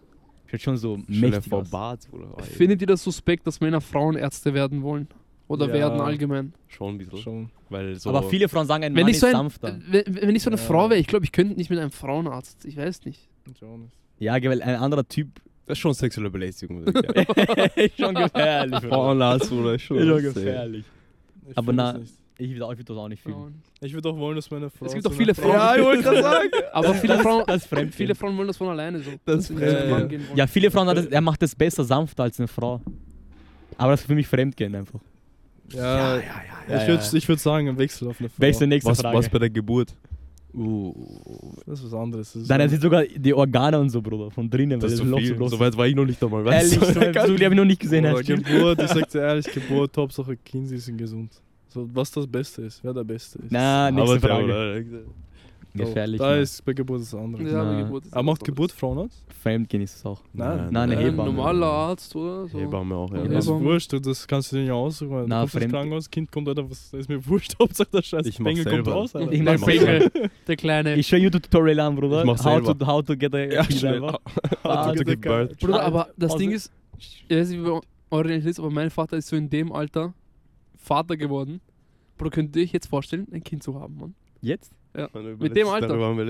Schaut schon so mächtig vor. Bart, Bruder. Findet ihr das suspekt, dass Männer Frauenärzte werden wollen? Oder Ja. werden allgemein? Schon ein bisschen. Schon. Weil so Aber viele Frauen sagen, ein Wenn Mann ich ist so ein- sanfter. Wenn, wenn ich so eine Ja. Frau wäre, ich glaube, ich könnte nicht mit einem Frauenarzt. Ich weiß nicht. Ich auch nicht. Ja, weil ein anderer Typ Das ist schon sexuelle Belästigung. würde ich ist schon gefährlich. Frauenarzt, Bruder. Ist schon, Ist gefährlich. Ich Aber na- das. Ich will, auch- ich will das auch nicht fühlen. Ich würde auch wollen, dass meine Frau. Es gibt doch viele Frau- Frauen. Ja, ich wollte gerade sagen. Aber viele das, Frauen, das ist viele Frauen wollen das von alleine so. Das ist. Mann Ja. Ja, viele Frauen, das- er macht das besser sanfter als eine Frau. Aber das ist für mich Fremdgehen einfach. Ja, ja, ich würde ich würd sagen, ein Wechsel auf eine Frau. Welche nächste Was, Frage? was bei der Geburt? uh. Das ist was anderes. Das ist Dann so- sind sogar die Organe und so, Bruder, von drinnen, Das weil ist das so Loch viel. so groß So ist. weit war ich noch nicht einmal. Ehrlich, weißt du? so, die habe ich noch nicht gesehen. Du? Geburt, ich sag dir ehrlich, Geburt, Hauptsache Kinder sind gesund. So, was das Beste ist, wer der Beste ist. Na, nächste Aber der, Frage. Gefährlich. Da Mann. ist bei Geburt das andere. Ja, bei Geburt ist Aber das macht Geburt Frauenarzt? Fremdgehen ist es auch. Nein. Nein, eine anderes. Ein Hebamme. normaler Arzt, oder? So. Hebamme auch, ja. Ja, Ja, ist wurscht, das kannst du dir nicht aussuchen. weil Du Na, kommst fremd- Krankenhaus, Kind kommt, Alter, was ist mir wurscht, Hauptsache der scheiß Ich mach's Bengel kommt selber. raus, Alter. Ich Der mach's Bengel, der Kleine. Ich schaue YouTube-Tutorial an, Bruder. Ich mach's how, selber. to, how to get a Ja, einfach. How to to get birth. Bruder, aber das. Ding ist, ich weiß nicht, wie eure Realität ist, aber mein Vater ist so in dem Alter Vater geworden. Bruder, könnt ihr euch jetzt vorstellen, ein Kind zu haben, Mann? Jetzt? Mit dem Alter. Haben wir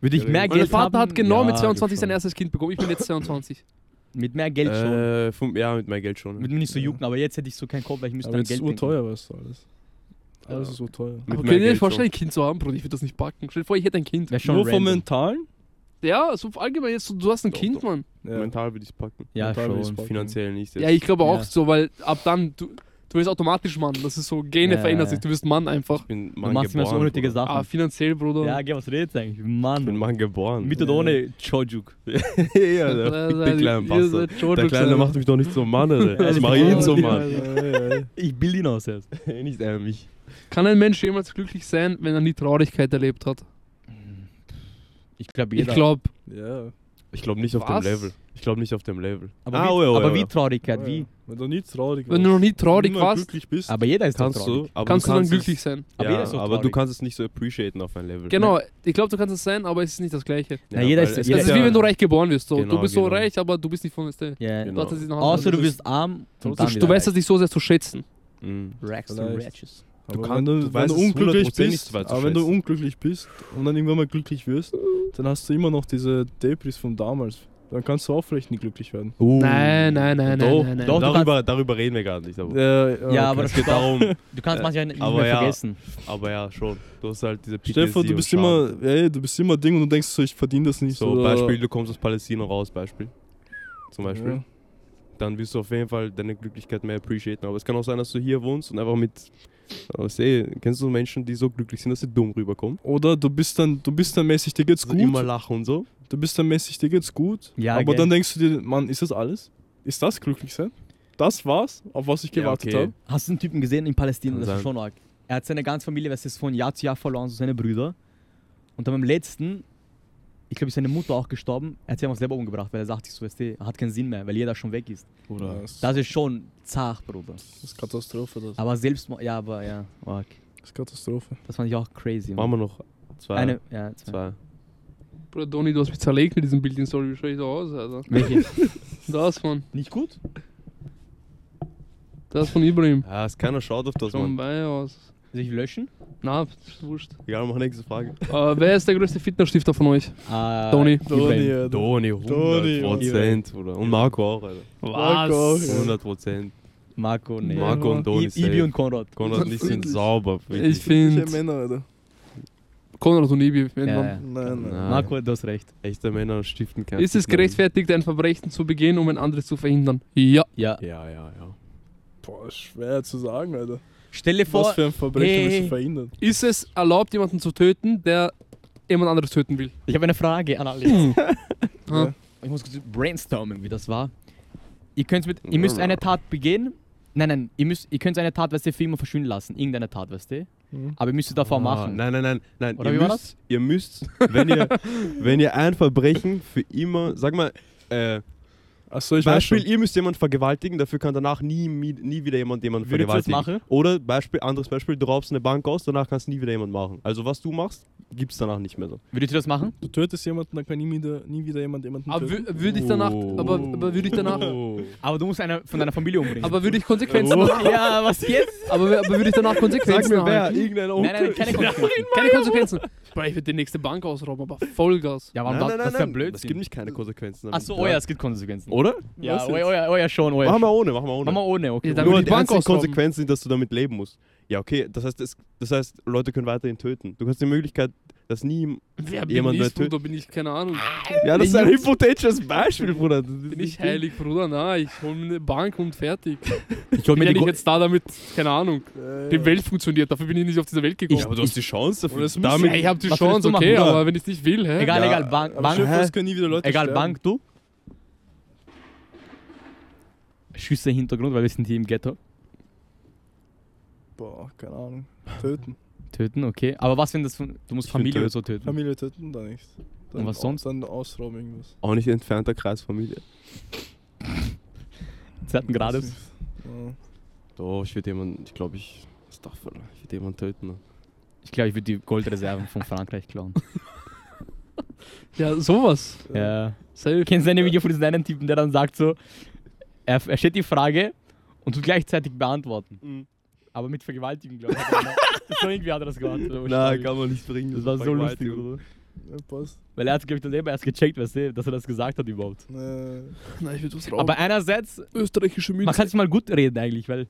Würde ich mehr Mein Geld Vater haben? hat genau Ja, mit 22 glaub sein erstes Kind bekommen. Ich bin jetzt 22. Mit mehr Geld schon. Äh, vom, ja, mit mehr Geld schon. Würde mich nicht so Ja. jucken, aber jetzt hätte ich so keinen Kopf, weil ich müsste Aber an jetzt ist Geld denken. urteuer, weißt du, alles. Alles Ja. ist urteuer. Mit Aber könnt ihr euch vorstellen, ein Kind zu haben, Bruder? Ich würde das nicht packen. Stell dir vor, ich hätte ein Kind. Nur vom random. Mentalen? Ja, so allgemein jetzt, so, du hast ein Doch, Kind, doch. Mann. schon. Mental würde ich es packen. Ja, Mental schon. packen. Finanziell nicht. Ja, ich glaube auch Ja. so, weil ab dann, du, du wirst automatisch Mann. Das ist so, Gene Ja, verändern ja. sich. Du wirst Mann einfach. Ich bin Du Mann machst immer so unnötige Bruder. Ah, Sachen. finanziell, Bruder. Ja, geh, was redest du eigentlich? Ich bin Mann. Mann geboren. Mit oder ohne Chojuk. ja, der, der kleine Bastard. Der Kleine macht mich doch nicht zum Mann, Alter. Ich mache ja, ihn zum Mann. Ich bild ihn aus jetzt. nicht er mich. Kann ein Mensch jemals glücklich sein, wenn er nie Traurigkeit erlebt hat? Ich glaube, Ich jeder. glaube, Ja. Ich glaube nicht auf dem Was? Level. Ich glaube nicht auf dem Level. aber Ah, wie, oh ja, oh aber ja, wie ja. Traurigkeit, Ja, wie? ja. Wenn du nie traurig wenn du noch nie traurig warst, glücklich bist. Aber jeder ist Kannst traurig. du, aber kannst du dann glücklich es, sein. Aber ja, jeder ist doch aber du kannst es nicht so appreciaten auf ein Level. Genau, ich glaube, du kannst es sein, aber es ist nicht das Gleiche. Na, jeder ist- es jeder ist wie ja- wenn du reich geboren wirst. So. Genau, du bist so genau. reich, aber du bist nicht von der Ja. Genau. Außer du bist arm und Du- dann Du weißt das nicht so sehr zu schätzen. Racks Vielleicht. Ratches. Aber kannst- wenn du, du wenn weißt du es unglücklich 100% nicht, bist, weil du aber wenn du unglücklich bist und dann irgendwann mal glücklich wirst, dann hast du immer noch diese Debris von damals. Dann kannst du auch vielleicht nie glücklich werden. Uh. Nein, nein, nein, Doch, nein, nein, nein. doch. du darüber, darüber reden wir gar nicht. Aber, Äh, Ja, aber es das geht darum. Du kannst manchmal nicht aber mehr ja. vergessen. aber ja, schon. Du hast halt diese dir vor, du PTSD bist und immer, ey, du bist immer Ding und du denkst so, ich verdiene das nicht. So, oder- Beispiel, du kommst aus Palästina raus, Beispiel. Zum Beispiel. Ja. Dann wirst du auf jeden Fall deine Glücklichkeit mehr appreciaten. Aber es kann auch sein, dass du hier wohnst und einfach mit. Aber seh, kennst du Menschen, die so glücklich sind, dass sie dumm rüberkommen? Oder du bist dann, du bist dann mäßig, dir geht's Also gut. immer lachen und so. Du bist dann mäßig, dir geht's gut. Ja, aber gell. dann denkst du dir, Mann, ist das alles? Ist das glücklich sein? Das war's, auf was ich Ja, gewartet okay. habe. Hast du einen Typen gesehen in Palästina? Kann Das ist schon arg. Er hat seine ganze Familie, was ist von Jahr zu Jahr verloren, so seine Brüder. Und dann beim letzten, ich glaube, ist seine Mutter auch gestorben. Er hat sich einfach selber umgebracht, weil er sagt so, weißt du, hat keinen Sinn mehr, weil jeder schon weg ist. Oder? das, Das ist schon zart, Bruder. das ist Katastrophe. Das, Aber selbst, ja, aber ja, arg. das ist Katastrophe. Das fand ich auch crazy. Machen wir noch zwei. Eine, ja, zwei. zwei. Bruder Doni, du hast mich zerlegt mit diesem Bild in Story. Wie schaue ich da aus, Alter? Welche? Das, Mann. Nicht gut? Das von Ibrahim. Ja, es keiner schaut auf das, Schon Mann. bei aus. Soll ich löschen? Na, ist wurscht. Egal, mach nächste Frage. Äh, wer ist der größte Fitnessstifter von euch? Ah, Toni. Ibrahim. Alter. Doni, Doni, 100 Prozent, Bruder. Und Marco auch, Alter. Ja. 100 Prozent. Marco, nee. Marco und Doni Ibi und Konrad. Konrad, die sind sauber. Ich wirklich. Welche finde Männer, Alter? Konrad und Ibi. wenn Ja, man- ja. Nein, nein. Nein. Marco, du hast recht. Echte Männer stiften kein Ist es gerechtfertigt, ein Verbrechen zu begehen, um ein anderes zu verhindern? Ja. Ja. Ja, ja, ja. Boah, schwer zu sagen, Alter. Stell dir vor, Was für ein Verbrechen Hey, willst du verhindern? Ist es erlaubt, jemanden zu töten, der jemand anderes töten will? ich habe eine Frage an alle. Ah. Ich muss kurz brainstormen, wie das war. Ihr, könnt mit, ihr müsst eine Tat begehen Nein, nein, ihr, müsst, ihr könnt eine Tat, weißt du, für immer verschwinden lassen. Irgendeine Tat, weißt du? Mhm. Aber ihr müsst es davor Ah, machen. Nein, nein, nein, nein. Oder ihr, wie müsst, ihr müsst, wenn ihr, wenn ihr ein Verbrechen für immer, sag mal, äh, Achso, ich weiß Beispiel, schon. ihr müsst jemanden vergewaltigen, dafür kann danach nie, nie, wieder jemand jemanden Würdet ihr das vergewaltigen. machen? Oder Beispiel, anderes Beispiel, du raubst eine Bank aus, danach kannst nie wieder jemand machen. Also was du machst, gibt's danach nicht mehr so. Würdet ihr das machen? Du tötest jemanden, dann kann nie wieder, nie wieder jemand jemanden Aber töten. wü- würde ich danach, Oh. aber, aber würde ich danach, Aber du musst eine von deiner Familie umbringen. aber würde ich Konsequenzen, Oh. ja, was jetzt? aber, aber würde ich danach Konsequenzen erhalten? irgendein Nein, nein, keine Konsequenzen. Keine Konsequenzen. Bro, ich würde die nächste Bank ausrauben, aber Vollgas. Ja, warum Nein, das, nein, das nein, ist ja. Blödsinn. Es gibt nicht keine Konsequenzen. Achso, oh ja, es gibt Konsequenzen. Oder? Ja, oh ja, jetzt? oh ja, oh ja, schon, oh ja. Machen wir ohne, machen wir ohne. Machen wir ohne, okay. Ja, Nur die ich Bank einzige ausrauben. Konsequenz sind, dass du damit leben musst. Ja, okay, das heißt, es, das heißt, Leute können weiterhin töten. Du hast die Möglichkeit, dass nie. Wer Jemand bin ich, Bruder, bin ich, keine Ahnung. Ja, das ist ein hypothetisches Beispiel, Bruder. Bin ich heilig, Bruder? Na, ich hol mir eine Bank und fertig. ich hol Bin mir ja die nicht Go jetzt da damit, keine Ahnung, Äh, die Welt funktioniert, dafür bin ich nicht auf dieser Welt gekommen. Ja, aber du hast die Chance dafür. Oder muss- damit, ja, ich habe die Chance, okay, machen, aber wenn ich es nicht will, hä? Egal, Ja, egal, Bank, Bank, es können nie wieder Leute egal, sterben. Bank, du. Schüsse im Hintergrund, weil wir sind hier im Ghetto. Boah, keine Ahnung. Töten. Töten, okay. Aber was, wenn das von, du musst Ich Familie oder töten. so töten? Familie töten, dann nicht. Dann Und was sonst? Dann ausrauben irgendwas. auch nicht entfernter Kreis Familie. Zweiten Grades. Ja. Doch, ich würde jemanden, ich glaube, ich. Astaghfirullah, Ich würde jemanden töten. ne? Ich glaube, ich würde die Goldreserven von Frankreich klauen. Ja, sowas. ja. Safe. Kennst du ein Video von diesem einen Typen, der dann sagt so, er, er stellt die Frage und tut gleichzeitig beantworten. Aber mit Vergewaltigung, glaube ich. so irgendwie hat er das gemacht. Nein, kann man nicht bringen. Das war so lustig, oder? Ja, passt. Weil er hat, glaube ich, dann selber erst gecheckt, weißt du, dass er das gesagt hat überhaupt. Äh, Nein, ich würde was rauben. Aber einerseits, österreichische Münze. man kann sich mal gut reden eigentlich, weil...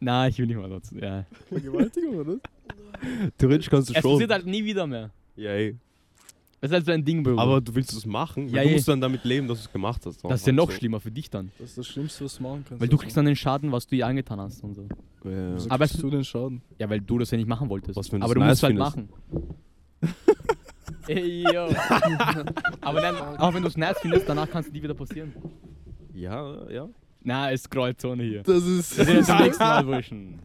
Na, ich will nicht mal dazu. Ja. Vergewaltigung, oder? Theoretisch kannst du Es schon. passiert halt nie wieder mehr. ja, ey. Das ist halt so ein Ding, Bro. Aber du willst es machen? Ja, du musst dann damit leben, dass du es gemacht hast. das ist ja noch So. schlimmer für dich dann. Das ist das Schlimmste, was du machen kannst. Weil du kriegst dann den Schaden, was du ihr angetan hast und so. Ja. Wieso Aber kriegst es- du den Schaden? Ja, weil du das ja nicht machen wolltest. Was, wenn Aber du musst nice halt machen. Ey, yo. Aber dann, auch wenn du es nice findest, danach kann es nie wieder passieren. ja, ja. Na, es Kreuzone hier. Das ist. Sehen uns beim nächsten Mal, Burschen.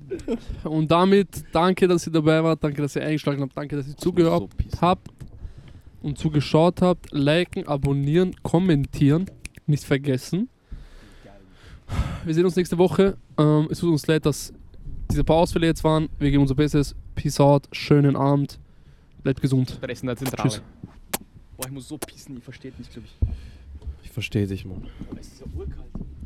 Und damit danke, dass ihr dabei wart, danke, dass ihr eingeschlagen habt, danke, dass ihr zugehört So habt und zugeschaut habt. Liken, abonnieren, kommentieren, nicht vergessen. Wir sehen uns nächste Woche. Ähm, es tut uns leid, dass diese paar Ausfälle jetzt waren. Wir geben unser Bestes. Peace out, schönen Abend, bleibt gesund. Zentrale. Tschüss. Boah, ich muss so pissen, ich verstehe nicht, glaube ich. Ich verstehe dich, Mann. Aber es ist ja urkalt.